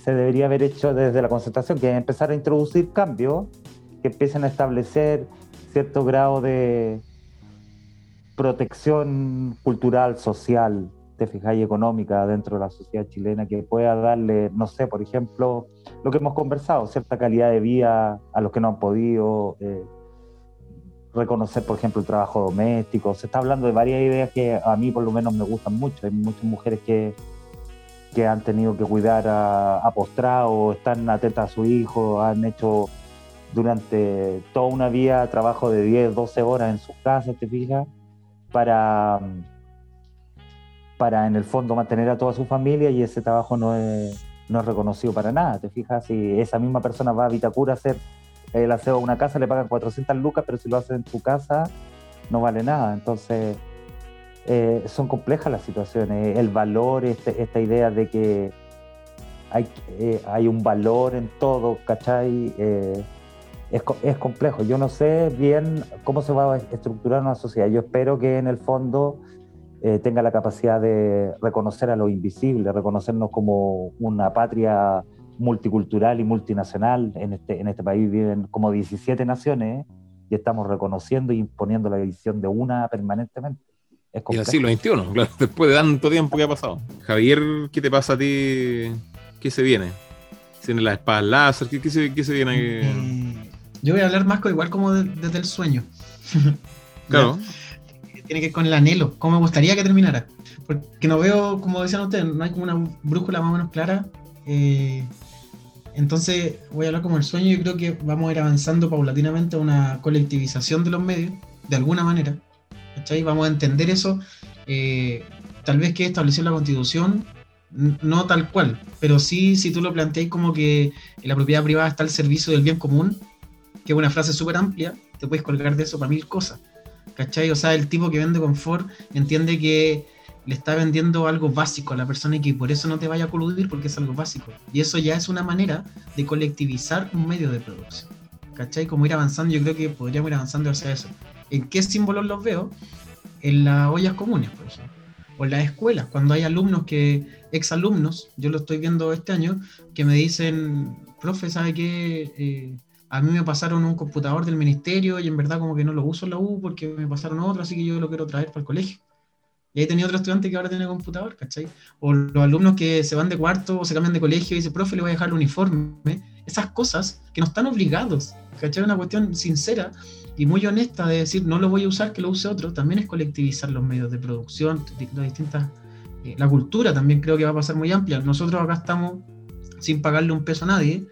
se debería haber hecho desde la concentración, que es empezar a introducir cambios que empiecen a establecer cierto grado de protección cultural, social, te fijáis, económica dentro de la sociedad chilena, que pueda darle, no sé, por ejemplo, lo que hemos conversado, cierta calidad de vida a los que no han podido, eh, reconocer, por ejemplo, el trabajo doméstico. Se está hablando de varias ideas que a mí por lo menos me gustan mucho. Hay muchas mujeres que, que han tenido que cuidar a, a están atentas a su hijo, han hecho durante toda una vida trabajo de 10, 12 horas en sus casas, te fijas, para, para en el fondo mantener a toda su familia y ese trabajo no es, no es reconocido para nada. Te fijas, si esa misma persona va a Vitacura a hacer el aseo una casa le pagan 400 lucas, pero si lo hace en su casa no vale nada. Entonces, eh, son complejas las situaciones. El valor, este, esta idea de que hay, eh, hay, un valor en todo, ¿cachai? Eh, es, es, complejo. Yo no sé bien cómo se va a estructurar una sociedad. Yo espero que en el fondo tenga la capacidad de reconocer a lo invisible, reconocernos como una patria multicultural y multinacional. En este, en este país viven como 17 naciones y estamos reconociendo y imponiendo la visión de una permanentemente. Es y el siglo XXI, claro, después de tanto tiempo que ha pasado. Javier, ¿qué te pasa a ti? ¿Qué se viene? ¿Tiene la espada láser? ¿Qué, se, qué se, viene? Eh, yo voy a hablar más igual como desde el sueño. Claro. Tiene que ver con el anhelo, cómo me gustaría que terminara. Porque no veo, como decían ustedes, no hay como una brújula más o menos clara. Eh, entonces, voy a hablar como el sueño. Yo creo que vamos a ir avanzando paulatinamente a una colectivización de los medios, de alguna manera. ¿Cachai? Vamos a entender eso. Eh, tal vez que estableció la constitución, no tal cual, pero sí, si tú lo planteas como que la propiedad privada está al servicio del bien común, que es una frase súper amplia, te puedes colgar de eso para mil cosas. ¿Cachai? O sea, el tipo que vende confort entiende que le está vendiendo algo básico a la persona y que por eso no te vaya a coludir porque es algo básico. Y eso ya es una manera de colectivizar un medio de producción. ¿Cachai? Como ir avanzando, yo creo que podríamos ir avanzando hacia eso. ¿En qué símbolos los veo? En las ollas comunes, por ejemplo. O en las escuelas, cuando hay alumnos que, exalumnos, yo lo estoy viendo este año, que me dicen, profe, ¿sabe qué? Eh, a mí me pasaron un computador del ministerio y en verdad como que no lo uso en la U porque me pasaron otro, así que yo lo quiero traer para el colegio. Y ahí tenía otro estudiante que ahora tiene computador, ¿cachai? O los alumnos que se van de cuarto o se cambian de colegio y dice, profe, le voy a dejar el uniforme. Esas cosas que no están obligados, ¿cachai? Una cuestión sincera y muy honesta de decir, no lo voy a usar, que lo use otro, también es colectivizar los medios de producción, las distintas... Eh, la cultura también creo que va a pasar muy amplia. Nosotros acá estamos sin pagarle un peso a nadie,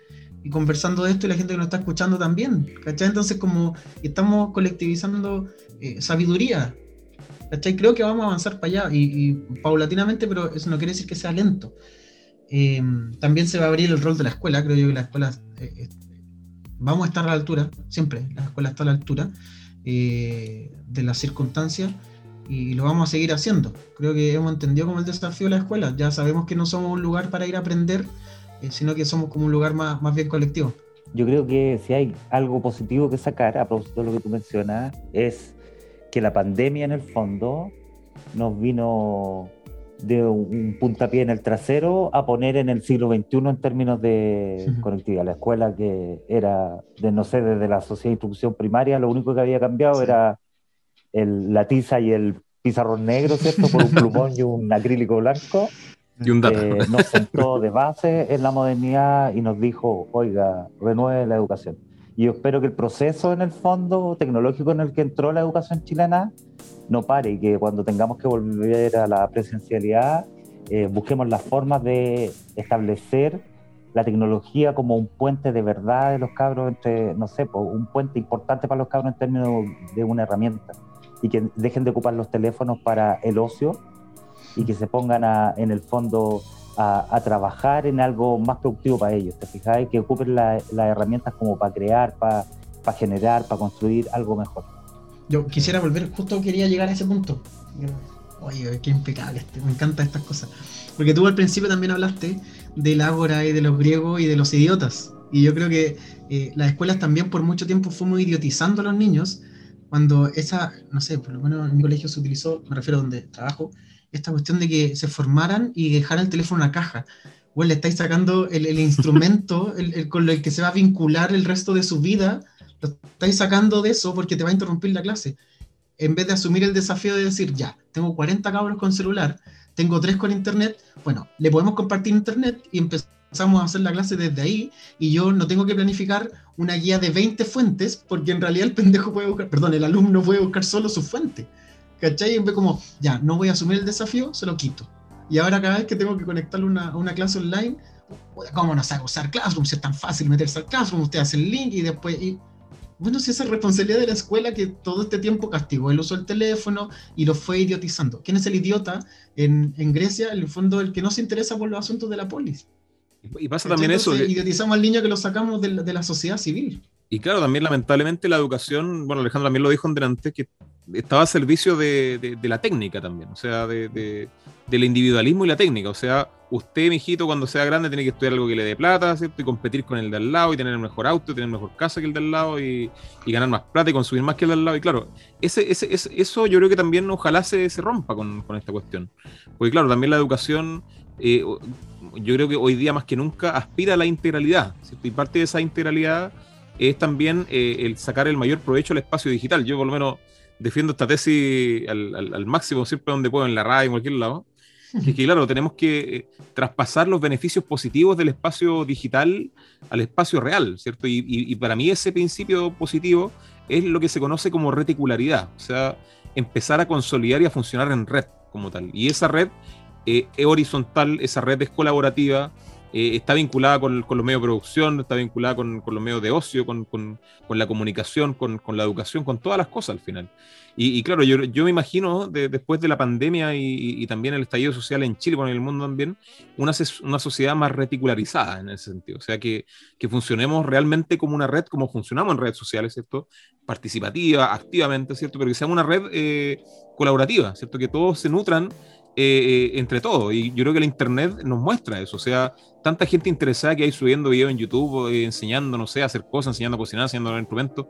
y conversando de esto y la gente que nos está escuchando también, ¿cachai? Entonces como estamos colectivizando eh, sabiduría, Creo que vamos a avanzar para allá y, paulatinamente, pero eso no quiere decir que sea lento. Em, también se va a abrir el rol de la escuela, creo yo que la escuela, eh, eh, vamos a estar a la altura, siempre, la escuela está a la altura eh, de las circunstancias y lo vamos a seguir haciendo. Creo que hemos entendido como el desafío de la escuela, ya sabemos que no somos un lugar para ir a aprender, sino que somos como un lugar más, más bien colectivo. Yo creo que si hay algo positivo que sacar, a propósito de lo que tú mencionas, es que la pandemia en el fondo nos vino de un puntapié en el trasero a poner en el siglo XXI en términos de conectividad. La escuela que era, de no sé, desde la sociedad de instrucción primaria, lo único que había cambiado era el, la tiza y el pizarrón negro, ¿cierto? Por un plumón y un acrílico blanco. Y un dato. Eh, nos sentó de base en la modernidad y nos dijo, oiga, renueve la educación. Y yo espero que el proceso en el fondo tecnológico en el que entró la educación chilena no pare y que cuando tengamos que volver a la presencialidad eh, busquemos las formas de establecer la tecnología como un puente de verdad de los cabros entre, no sé, un puente importante para los cabros en términos de una herramienta. Y que dejen de ocupar los teléfonos para el ocio y que se pongan a, en el fondo a, trabajar en algo más productivo para ellos, ¿te fijáis? Que ocupen las herramientas como para crear, para, para generar, para construir algo mejor. Yo quisiera volver, justo quería llegar a ese punto. Oye, qué impecable, este, me encantan estas cosas. Porque tú al principio también hablaste del ágora y de los griegos y de los idiotas. Y yo creo que eh, las escuelas también por mucho tiempo fuimos idiotizando a los niños cuando esa, no sé, por lo menos en mi colegio se utilizó, me refiero a donde trabajo, esta cuestión de que se formaran y dejaran el teléfono en una caja. Bueno, le estáis sacando el, instrumento el, con el que se va a vincular el resto de su vida, lo estáis sacando de eso porque te va a interrumpir la clase. En vez de asumir el desafío de decir, ya, tengo 40 cabros con celular, tengo 3 con internet, bueno, le podemos compartir internet y empezamos a hacer la clase desde ahí y yo no tengo que planificar una guía de 20 fuentes porque en realidad el pendejo puede buscar, perdón, el alumno puede buscar solo su fuente. ¿Cachai? Y ve como, ya, no voy a asumir el desafío, se lo quito. Y ahora cada vez que tengo que conectarle una, una clase online, ¿cómo no sabe usar Classroom? Si es tan fácil meterse al Classroom, usted hace el link y después... Y, bueno, si esa es responsabilidad de la escuela que todo este tiempo castigó el uso del teléfono y lo fue idiotizando. ¿Quién es el idiota en, en Grecia? En el fondo, el que no se interesa por los asuntos de la polis. Y pasa también eso. Idiotizamos al niño que lo sacamos de de la sociedad civil. Y claro, también lamentablemente la educación, bueno, Alejandro también lo dijo en delante, que estaba a servicio de, la técnica también, o sea, de, del individualismo y la técnica. O sea, usted, mijito, cuando sea grande, tiene que estudiar algo que le dé plata, ¿cierto? Y competir con el de al lado, y tener el mejor auto, y tener mejor casa que el de al lado, y, ganar más plata y consumir más que el de al lado. Y claro, ese, ese, eso yo creo que también ojalá se, se rompa con, esta cuestión. Porque claro, también la educación, eh, yo creo que hoy día más que nunca aspira a la integralidad, ¿cierto? Y parte de esa integralidad es también eh, el sacar el mayor provecho al espacio digital. Yo por lo menos defiendo esta tesis al, máximo, siempre donde puedo, en la radio, en cualquier lado. Que, que claro, tenemos que eh, traspasar los beneficios positivos del espacio digital al espacio real, ¿cierto? Y, para mí ese principio positivo es lo que se conoce como reticularidad, o sea, empezar a consolidar y a funcionar en red como tal. Y esa red eh, es horizontal, esa red es colaborativa, eh, está vinculada con, los medios de producción, está vinculada con, los medios de ocio, con, la comunicación, con, la educación, con todas las cosas al final. Y, claro, yo, yo, me imagino después de la pandemia y, también el estallido social en Chile, y en el mundo también, una, una sociedad más reticularizada en ese sentido. O sea, que, que funcionemos realmente como una red, como funcionamos en redes sociales, ¿cierto? Participativa, activamente, ¿cierto? Pero que sea una red eh, colaborativa, ¿cierto? Que todos se nutran eh, entre todos. Y yo creo que la Internet nos muestra eso. O sea, tanta gente interesada que hay subiendo videos en YouTube, eh, enseñando, no sé, a hacer cosas, enseñando a cocinar, enseñando a instrumentos,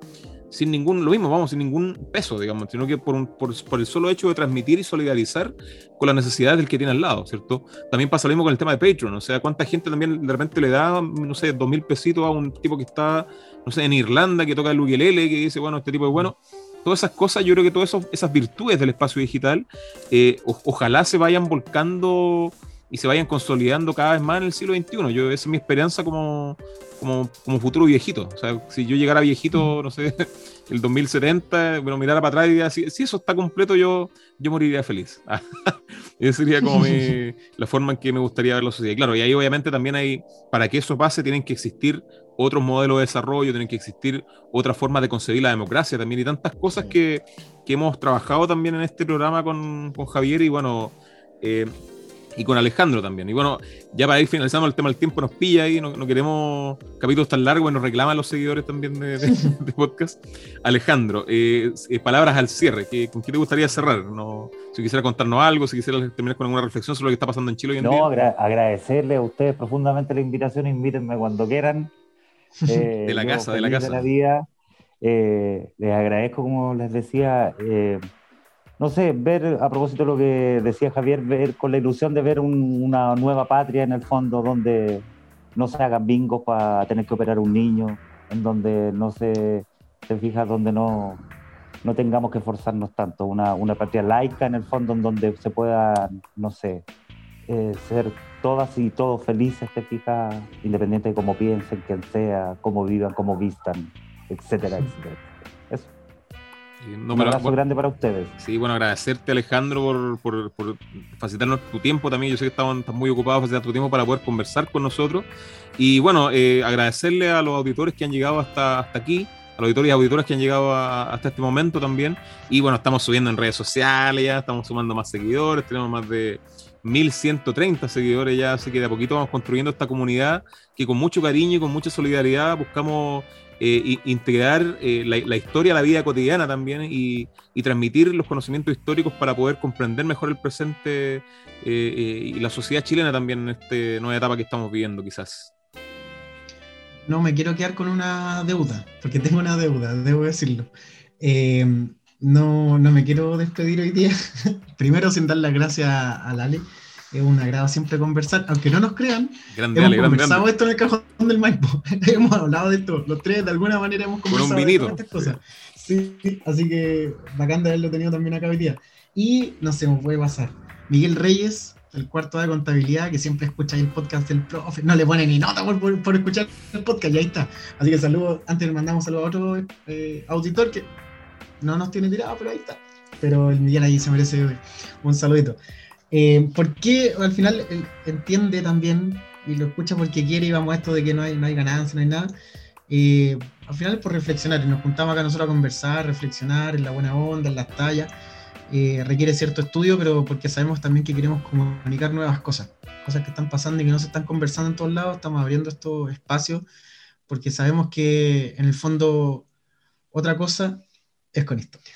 sin ningún, lo mismo, vamos, sin ningún peso, digamos, sino que por, por, por, el solo hecho de transmitir y solidarizar con las necesidades del que tiene al lado, ¿cierto? También pasa lo mismo con el tema de Patreon. O sea, cuánta gente también de repente le da, no sé, dos mil pesitos a un tipo que está, no sé, en Irlanda, que toca el ukelele, que dice, bueno, este tipo es bueno todas esas cosas, yo creo que todas esas virtudes del espacio digital, eh, ojalá se vayan volcando y se vayan consolidando cada vez más en el siglo XXI. Yo, esa es mi esperanza como, como, como futuro viejito. O sea, si yo llegara viejito, no sé, el 2070, bueno, mirara para atrás y diría, si, si eso está completo, yo, yo moriría feliz. Esa sería como la forma en que me gustaría ver la sociedad. claro, y ahí obviamente también hay, para que eso pase, tienen que existir otros modelos de desarrollo, tienen que existir otras formas de concebir la democracia también y tantas cosas que, que hemos trabajado también en este programa con, con Javier y bueno, eh, y con Alejandro también. Y bueno, ya para ir finalizando el tema del tiempo nos pilla ahí, no, no queremos capítulos tan largos y nos reclaman los seguidores también de, de, podcast. Alejandro, eh, eh, palabras al cierre, ¿con qué te gustaría cerrar? No, si quisiera contarnos algo, si quisiera terminar con alguna reflexión sobre lo que está pasando en Chile hoy en no, día. No, agradecerle a ustedes profundamente la invitación, invítenme cuando quieran. Eh, de la casa, de la casa. De la vida. Eh, les agradezco, como les decía, eh, no sé, ver, a propósito de lo que decía Javier, ver con la ilusión de ver una nueva patria en el fondo, donde no se hagan bingos para tener que operar un niño, en donde no se, se fija, donde no, no tengamos que forzarnos tanto, una, una patria laica en el fondo, en donde se pueda, no sé, ser todas y todos felices, te fijas, independiente de cómo piensen, quién sea, cómo vivan, cómo vistan, etcétera, etcétera. Eso. Un abrazo grande para ustedes. Sí, bueno, agradecerte Alejandro por, por, facilitarnos tu tiempo también. Yo sé que estaban muy ocupados facilitar tu tiempo para poder conversar con nosotros. Y bueno, eh, agradecerle a los auditores que han llegado hasta, hasta aquí, a los auditores y auditoras que han llegado hasta este momento también. Y bueno, estamos subiendo en redes sociales, ya estamos sumando más seguidores, tenemos más de 1130 seguidores ya, así que de a poquito vamos construyendo esta comunidad que con mucho cariño y con mucha solidaridad buscamos eh, integrar eh, la, historia a la vida cotidiana también y, transmitir los conocimientos históricos para poder comprender mejor el presente eh, y la sociedad chilena también en esta nueva etapa que estamos viviendo quizás. No, me quiero quedar con una deuda, porque tengo una deuda, debo decirlo. No, no me quiero despedir hoy día. Primero, sin dar las gracias a Lali. Es un agrado siempre conversar, aunque no nos crean. Grande, hemos conversado grande. esto en el cajón del Maipo. hemos hablado de esto. Los tres, de alguna manera, hemos un conversado de todas estas cosas. Sí, así que bacán de haberlo tenido también acá hoy día. Y no se me puede pasar. Miguel Reyes, el cuarto de contabilidad, que siempre escucha el podcast del profe. No le pone ni nota por, por- por escuchar el podcast, y ahí está. Así que saludos. Antes le mandamos saludos a otro eh, auditor que no nos tiene tirado, pero ahí está. Pero el Miguel ahí se merece un saludito. Eh, ¿Por qué al final entiende también y lo escucha porque quiere y vamos a esto de que no hay, no hay ganancia, no hay nada? Eh, al final es por reflexionar nos juntamos acá nosotros a conversar, reflexionar en la buena onda, en las tallas. Eh, requiere cierto estudio, pero porque sabemos también que queremos comunicar nuevas cosas, cosas que están pasando y que no se están conversando en todos lados. Estamos abriendo estos espacios porque sabemos que en el fondo otra cosa es con historia.